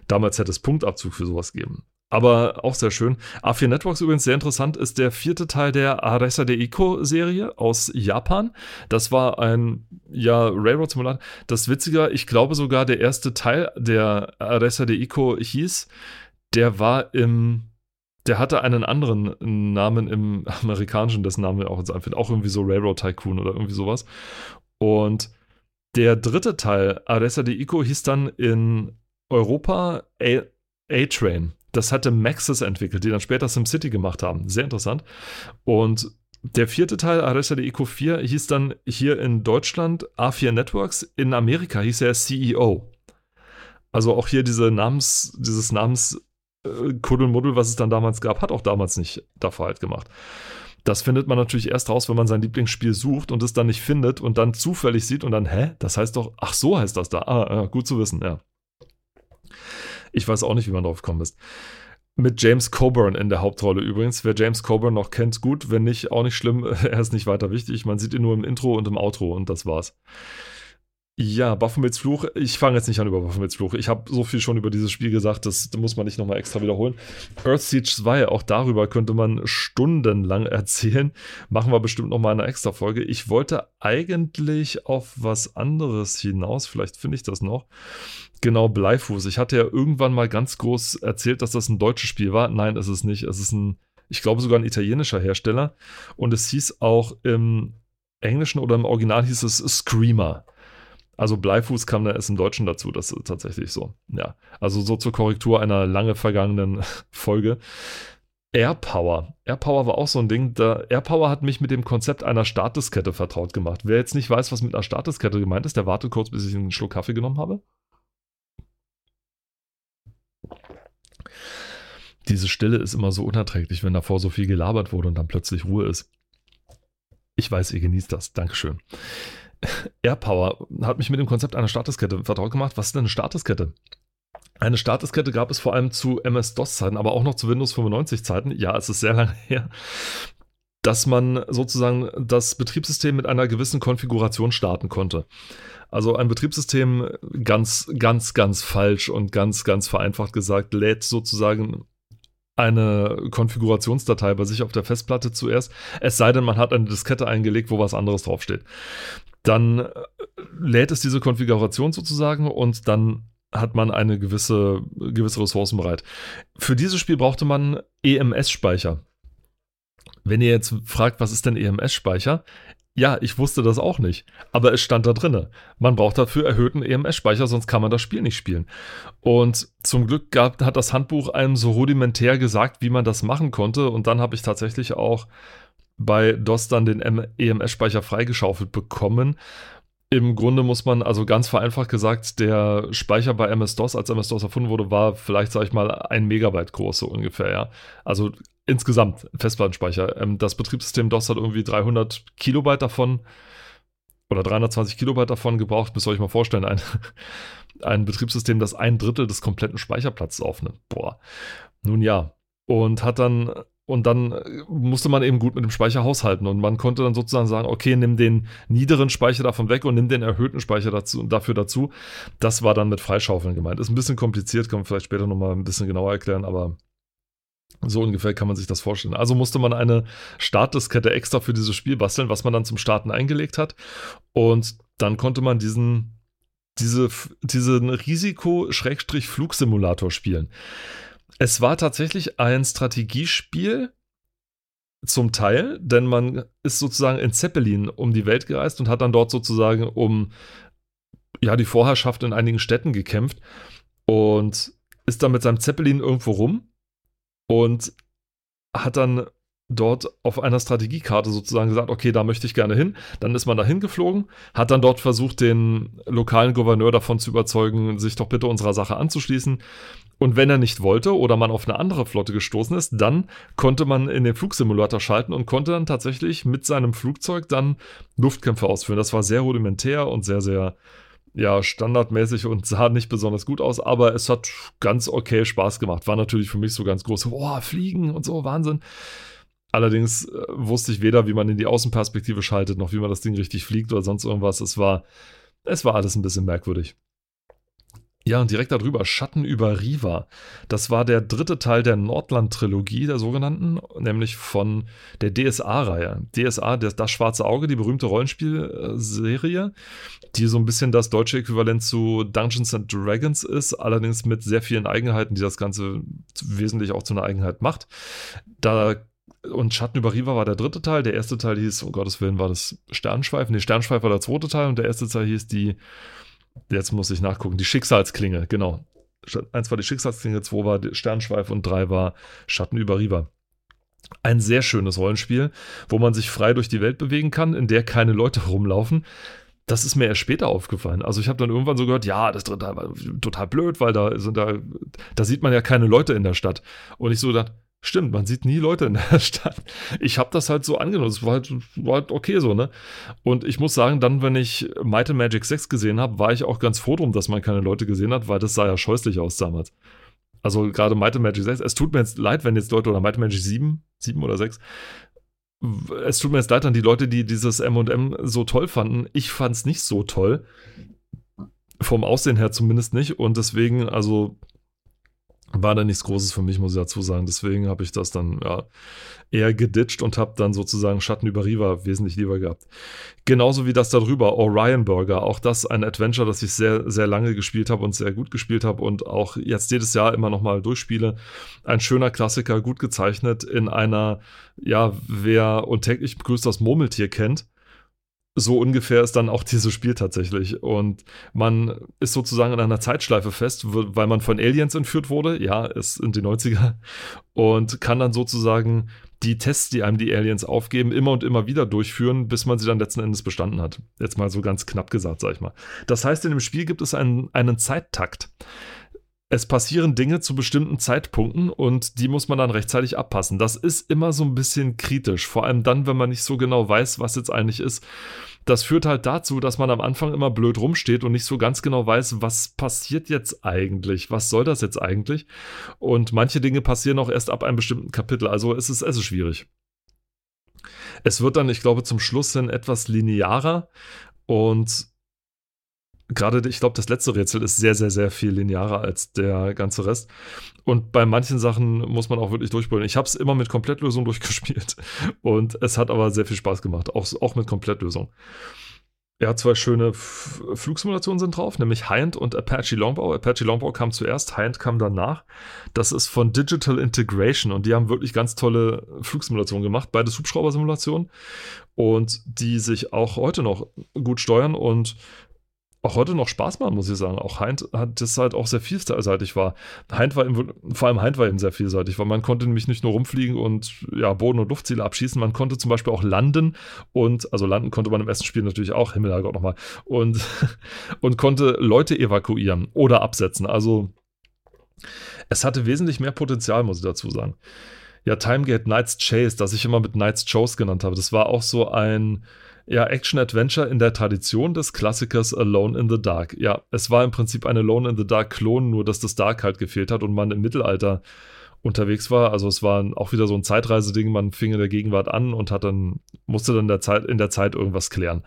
damals hätte es Punktabzug für sowas geben. Aber auch sehr schön. A4 Networks übrigens sehr interessant ist der vierte Teil der Aresa de Ico Serie aus Japan. Das war ein, ja, Railroad Simulator. Das Witzige, ich glaube sogar der erste Teil der Aresa de Ico hieß, der war im, der hatte einen anderen Namen im <laughs> amerikanischen, dessen Name auch jetzt einfällt, auch irgendwie so Railroad Tycoon oder irgendwie sowas. Und der dritte Teil, Aresa de Ico, hieß dann in Europa A-Train das hatte Maxis entwickelt, die dann später SimCity gemacht haben. Sehr interessant. Und der vierte Teil, Aresa de Eco 4, hieß dann hier in Deutschland A4 Networks. In Amerika hieß er CEO. Also auch hier diese Namens, dieses Namens äh, Kuddelmuddel, was es dann damals gab, hat auch damals nicht dafür halt gemacht. Das findet man natürlich erst raus, wenn man sein Lieblingsspiel sucht und es dann nicht findet und dann zufällig sieht und dann, hä, das heißt doch, ach so heißt das da. Ah, gut zu wissen, ja. Ich weiß auch nicht, wie man drauf gekommen ist. Mit James Coburn in der Hauptrolle übrigens. Wer James Coburn noch kennt, gut. Wenn nicht, auch nicht schlimm. <laughs> Er ist nicht weiter wichtig. Man sieht ihn nur im Intro und im Outro und das war's. Ja, Baphomets Fluch. Ich fange jetzt nicht an über Baphomets Fluch. Ich habe so viel schon über dieses Spiel gesagt, das, muss man nicht nochmal extra wiederholen. Earthsiege 2, auch darüber könnte man stundenlang erzählen. Machen wir bestimmt nochmal eine extra Folge. Ich wollte eigentlich auf was anderes hinaus. Vielleicht finde ich das noch. Genau, Bleifuß. Ich hatte ja irgendwann mal ganz groß erzählt, dass das ein deutsches Spiel war. Nein, es ist nicht. Es ist ein, ich glaube sogar ein italienischer Hersteller. Und es hieß auch im Englischen oder im Original hieß es Screamer. Also Bleifuß kam da erst im Deutschen dazu, das ist tatsächlich so. Ja, also so zur Korrektur einer lange vergangenen <laughs> Folge. Airpower. Airpower war auch so ein Ding. Da, Airpower hat mich mit dem Konzept einer Startdiskette vertraut gemacht. Wer jetzt nicht weiß, was mit einer Startdiskette gemeint ist, der wartet kurz, bis ich einen Schluck Kaffee genommen habe. Diese Stille ist immer so unerträglich, wenn davor so viel gelabert wurde und dann plötzlich Ruhe ist. Ich weiß, ihr genießt das. Dankeschön. AirPower hat mich mit dem Konzept einer Statuskette vertraut gemacht. Was ist denn eine Statuskette? Eine Statuskette gab es vor allem zu MS-DOS-Zeiten, aber auch noch zu Windows 95-Zeiten. Ja, es ist sehr <laughs> lange her. Dass man sozusagen das Betriebssystem mit einer gewissen Konfiguration starten konnte. Also ein Betriebssystem ganz, ganz, ganz falsch und ganz, ganz vereinfacht gesagt, lädt sozusagen eine Konfigurationsdatei bei sich auf der Festplatte zuerst, es sei denn, man hat eine Diskette eingelegt, wo was anderes draufsteht. Dann äh, lädt es diese Konfiguration sozusagen und dann hat man eine gewisse, gewisse Ressourcen bereit. Für dieses Spiel brauchte man EMS-Speicher. Wenn ihr jetzt fragt, was ist denn EMS-Speicher? Ja, ich wusste das auch nicht, aber es stand da drinne. Man braucht dafür erhöhten EMS-Speicher, sonst kann man das Spiel nicht spielen. Und zum Glück gab, hat das Handbuch einem so rudimentär gesagt, wie man das machen konnte. Und dann habe ich tatsächlich auch bei DOS dann den EMS-Speicher freigeschaufelt bekommen. Im Grunde muss man, also ganz vereinfacht gesagt, der Speicher bei MS-DOS, als MS-DOS erfunden wurde, war vielleicht, sag ich mal, ein Megabyte groß, so ungefähr, ja. Also insgesamt Festplattenspeicher. Ähm, das Betriebssystem DOS hat irgendwie 300 Kilobyte davon oder 320 Kilobyte davon gebraucht. Müsst ihr euch mal vorstellen, ein, <laughs> ein Betriebssystem, das ein Drittel des kompletten Speicherplatzes aufnimmt. Boah. Nun ja. Und hat dann und dann musste man eben gut mit dem Speicher haushalten und man konnte dann sozusagen sagen, okay, nimm den niederen Speicher davon weg und nimm den erhöhten Speicher dazu, dafür dazu. Das war dann mit Freischaufeln gemeint. Ist ein bisschen kompliziert, kann man vielleicht später nochmal ein bisschen genauer erklären, aber so ungefähr kann man sich das vorstellen. Also musste man eine Startdiskette extra für dieses Spiel basteln, was man dann zum Starten eingelegt hat. Und dann konnte man diesen, diese, diesen Risiko-Flugsimulator spielen. Es war tatsächlich ein Strategiespiel, zum Teil, denn man ist sozusagen in Zeppelin um die Welt gereist und hat dann dort sozusagen um ja die Vorherrschaft in einigen Städten gekämpft und ist dann mit seinem Zeppelin irgendwo rum und hat dann dort auf einer Strategiekarte sozusagen gesagt, okay, da möchte ich gerne hin. Dann ist man da hingeflogen, hat dann dort versucht, den lokalen Gouverneur davon zu überzeugen, sich doch bitte unserer Sache anzuschließen. Und wenn er nicht wollte oder man auf eine andere Flotte gestoßen ist, dann konnte man in den Flugsimulator schalten und konnte dann tatsächlich mit seinem Flugzeug dann Luftkämpfe ausführen. Das war sehr rudimentär und sehr, sehr ja, standardmäßig und sah nicht besonders gut aus, aber es hat ganz okay Spaß gemacht. War natürlich für mich so ganz groß, boah, fliegen und so, Wahnsinn. Allerdings äh, wusste ich weder, wie man in die Außenperspektive schaltet, noch wie man das Ding richtig fliegt oder sonst irgendwas. Es war, es war alles ein bisschen merkwürdig. Ja, und direkt darüber, Schatten über Riva. Das war der dritte Teil der Nordland-Trilogie, der sogenannten, nämlich von der DSA-Reihe. DSA, das, das Schwarze Auge, die berühmte Rollenspielserie, die so ein bisschen das deutsche Äquivalent zu Dungeons and Dragons ist, allerdings mit sehr vielen Eigenheiten, die das Ganze wesentlich auch zu einer Eigenheit macht. Da und Schatten über Riva war der dritte Teil. Der erste Teil hieß, um Gottes Willen, war das Sternschweif. Nee, Sternschweif war der zweite Teil und der erste Teil hieß die Jetzt muss ich nachgucken. Die Schicksalsklinge, genau. Eins war die Schicksalsklinge, zwei war Sternschweif und drei war Schatten über Riva. Ein sehr schönes Rollenspiel, wo man sich frei durch die Welt bewegen kann, in der keine Leute rumlaufen. Das ist mir erst später aufgefallen. Also ich habe dann irgendwann so gehört, ja, das dritte war total blöd, weil da sind da, da sieht man ja keine Leute in der Stadt. Und ich so dachte, Stimmt, man sieht nie Leute in der <laughs> Stadt. Ich habe das halt so angenommen. Es war halt, war halt okay so, ne? Und ich muss sagen, dann, wenn ich Might and Magic 6 gesehen habe, war ich auch ganz froh drum, dass man keine Leute gesehen hat, weil das sah ja scheußlich aus damals. Also gerade Might and Magic 6. Es tut mir jetzt leid, wenn jetzt Leute oder Might and Magic 7, 7 oder 6. Es tut mir jetzt leid an die Leute, die dieses M&M so toll fanden. Ich fand es nicht so toll. Vom Aussehen her zumindest nicht. Und deswegen, also war da nichts Großes für mich, muss ich dazu sagen. Deswegen habe ich das dann ja, eher geditcht und habe dann sozusagen Schatten über Riva wesentlich lieber gehabt. Genauso wie das darüber, Orion Burger. Auch das ein Adventure, das ich sehr, sehr lange gespielt habe und sehr gut gespielt habe und auch jetzt jedes Jahr immer nochmal durchspiele. Ein schöner Klassiker, gut gezeichnet in einer, ja, wer und täglich begrüßt das Murmeltier kennt so ungefähr ist dann auch <laughs> dieses Spiel tatsächlich. Und man ist sozusagen in einer Zeitschleife fest, weil man von Aliens entführt wurde. Ja, es sind die 90er. Und kann dann sozusagen die Tests, die einem die Aliens aufgeben, immer und immer wieder durchführen, bis man sie dann letzten Endes bestanden hat. Jetzt mal so ganz knapp gesagt, sag ich mal. Das heißt, in dem Spiel gibt es einen, einen Zeittakt es passieren Dinge zu bestimmten Zeitpunkten und die muss man dann rechtzeitig abpassen. Das ist immer so ein bisschen kritisch, vor allem dann, wenn man nicht so genau weiß, was jetzt eigentlich ist. Das führt halt dazu, dass man am Anfang immer blöd rumsteht und nicht so ganz genau weiß, was passiert jetzt eigentlich, was soll das jetzt eigentlich. Und manche Dinge passieren auch erst ab einem bestimmten Kapitel, also es ist, es ist schwierig. Es wird dann, ich glaube, zum Schluss hin etwas linearer und gerade, ich glaube, das letzte Rätsel ist sehr, sehr, sehr viel linearer als der ganze Rest. Und bei manchen Sachen muss man auch wirklich durchbrüllen. Ich habe es immer mit Komplettlösung <laughs> durchgespielt und es hat aber sehr viel Spaß gemacht, auch, auch mit Komplettlösung. Ja, zwei schöne F Flugsimulationen sind drauf, nämlich Hind und Apache Longbow. Apache Longbow kam zuerst, Hind kam danach. Das ist von Digital Integration und die haben wirklich ganz tolle Flugsimulationen gemacht, beides Hubschrauber-Simulationen und die sich auch heute noch gut steuern und auch heute noch Spaß machen, muss ich sagen. Auch Heint hat das halt auch sehr vielseitig war. Heint war eben, vor allem Heint war eben sehr vielseitig, weil man konnte nämlich nicht nur rumfliegen und ja, Boden- und Luftziele abschießen, man konnte zum Beispiel auch landen und, also landen konnte man im ersten Spiel natürlich auch, Himmel, Gott nochmal, und, <laughs> und konnte Leute evakuieren oder absetzen. Also es hatte wesentlich mehr Potenzial, muss ich dazu sagen. Ja, Timegate Knights Chase, das ich immer mit Knights Chose genannt habe, das war auch so ein, ja, Action-Adventure in der Tradition des Klassikers Alone in the Dark. Ja, es war im Prinzip ein Alone in the Dark-Klon, nur dass das Dark halt gefehlt hat und man im Mittelalter unterwegs war. Also es war auch wieder so ein Zeitreiseding, man fing in der Gegenwart an und hat dann, musste dann der Zeit, in der Zeit irgendwas klären.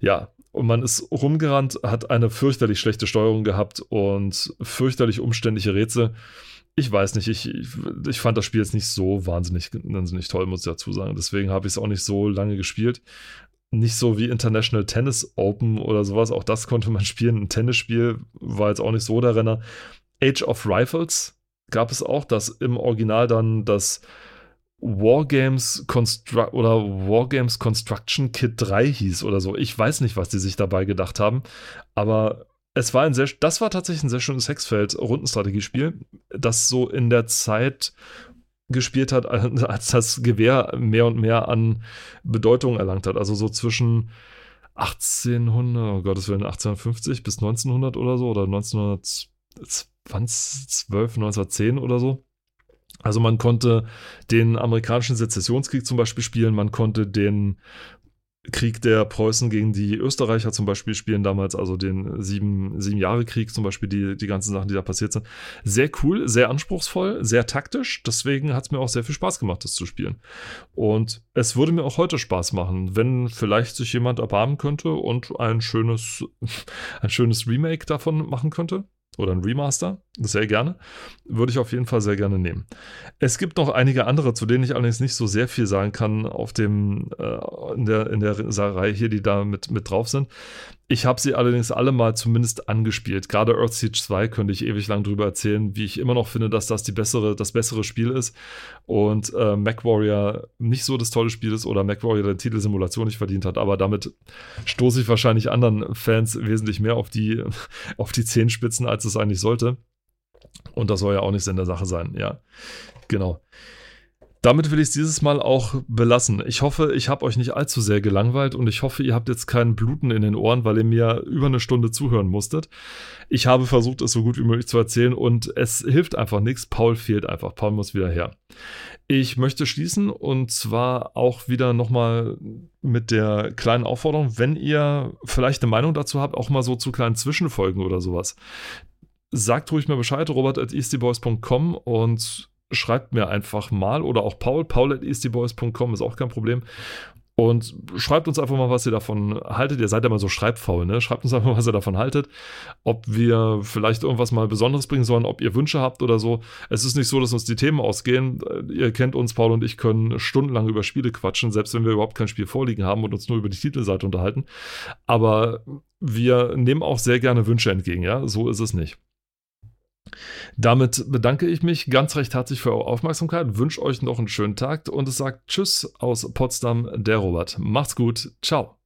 Ja, und man ist rumgerannt, hat eine fürchterlich schlechte Steuerung gehabt und fürchterlich umständliche Rätsel ich weiß nicht, ich, ich fand das Spiel jetzt nicht so wahnsinnig, wahnsinnig toll, muss ich dazu sagen. Deswegen habe ich es auch nicht so lange gespielt. Nicht so wie International Tennis Open oder sowas. Auch das konnte man <laughs> spielen. Ein Tennisspiel war jetzt auch nicht so der Renner. Age of Rifles gab es auch, das im Original dann das Wargames Constru oder Wargames Construction Kit 3 hieß oder so. Ich weiß nicht, was die sich dabei gedacht haben, aber es war ein sehr, das war tatsächlich ein sehr schönes Hexfeld-Rundenstrategiespiel, das so in der Zeit gespielt hat, als das Gewehr mehr und mehr an Bedeutung erlangt hat. Also so zwischen 1800, oh Gottes Willen, 1850 bis 1900 oder so oder 1912, 1910 oder so. Also man konnte den amerikanischen Sezessionskrieg zum Beispiel spielen, man konnte den Krieg der Preußen gegen die Österreicher zum Beispiel spielen damals, also den sieben, sieben Jahre Krieg zum Beispiel, die, die ganzen Sachen, die da passiert sind. Sehr cool, sehr anspruchsvoll, sehr taktisch. Deswegen hat es mir auch sehr viel Spaß gemacht, das zu spielen. Und es würde mir auch heute Spaß machen, wenn vielleicht sich jemand erbarmen könnte und ein schönes, <laughs> ein schönes Remake davon machen könnte oder ein Remaster, sehr gerne. Würde ich auf jeden Fall sehr gerne nehmen. Es gibt noch einige andere, zu denen ich allerdings nicht so sehr viel sagen kann auf dem, äh, in der, in der Reihe hier, die da mit, mit drauf sind. Ich habe sie allerdings alle mal zumindest angespielt. Gerade Earthsiege 2 könnte ich ewig lang drüber erzählen, wie ich immer noch finde, dass das die bessere, das bessere Spiel ist und äh, MacWarrior nicht so das tolle Spiel ist oder MacWarrior den Titel Simulation nicht verdient hat. Aber damit stoße ich wahrscheinlich anderen Fans wesentlich mehr auf die, <laughs> auf die Zehenspitzen, als es eigentlich sollte. Und das soll ja auch nicht in der Sache sein, ja. Genau. Damit will ich es dieses Mal auch belassen. Ich hoffe, ich habe euch nicht allzu sehr gelangweilt und ich hoffe, ihr habt jetzt keinen Bluten in den Ohren, weil ihr mir über eine Stunde zuhören musstet. Ich habe versucht, es so gut wie möglich zu erzählen und es hilft einfach nichts. Paul fehlt einfach. Paul muss wieder her. Ich möchte schließen und zwar auch wieder nochmal mit der kleinen Aufforderung, wenn ihr vielleicht eine Meinung dazu habt, auch mal so zu kleinen Zwischenfolgen oder sowas. Sagt ruhig mal Bescheid, robert at eastyboys.com und schreibt mir einfach mal oder auch Paul, paul at eastyboys.com ist auch kein Problem. Und schreibt uns einfach mal, was ihr davon haltet. Ihr seid ja mal so schreibfaul, ne? Schreibt uns einfach, was ihr davon haltet. Ob wir vielleicht irgendwas mal Besonderes bringen sollen, ob ihr Wünsche habt oder so. Es ist nicht so, dass uns die Themen ausgehen. Ihr kennt uns, Paul und ich können stundenlang über Spiele quatschen, selbst wenn wir überhaupt kein Spiel vorliegen haben und uns nur über die Titelseite unterhalten. Aber wir nehmen auch sehr gerne Wünsche entgegen, ja? So ist es nicht. Damit bedanke ich mich ganz recht herzlich für eure Aufmerksamkeit, wünsche euch noch einen schönen Tag und es sagt Tschüss aus Potsdam, der Robert. Macht's gut, ciao.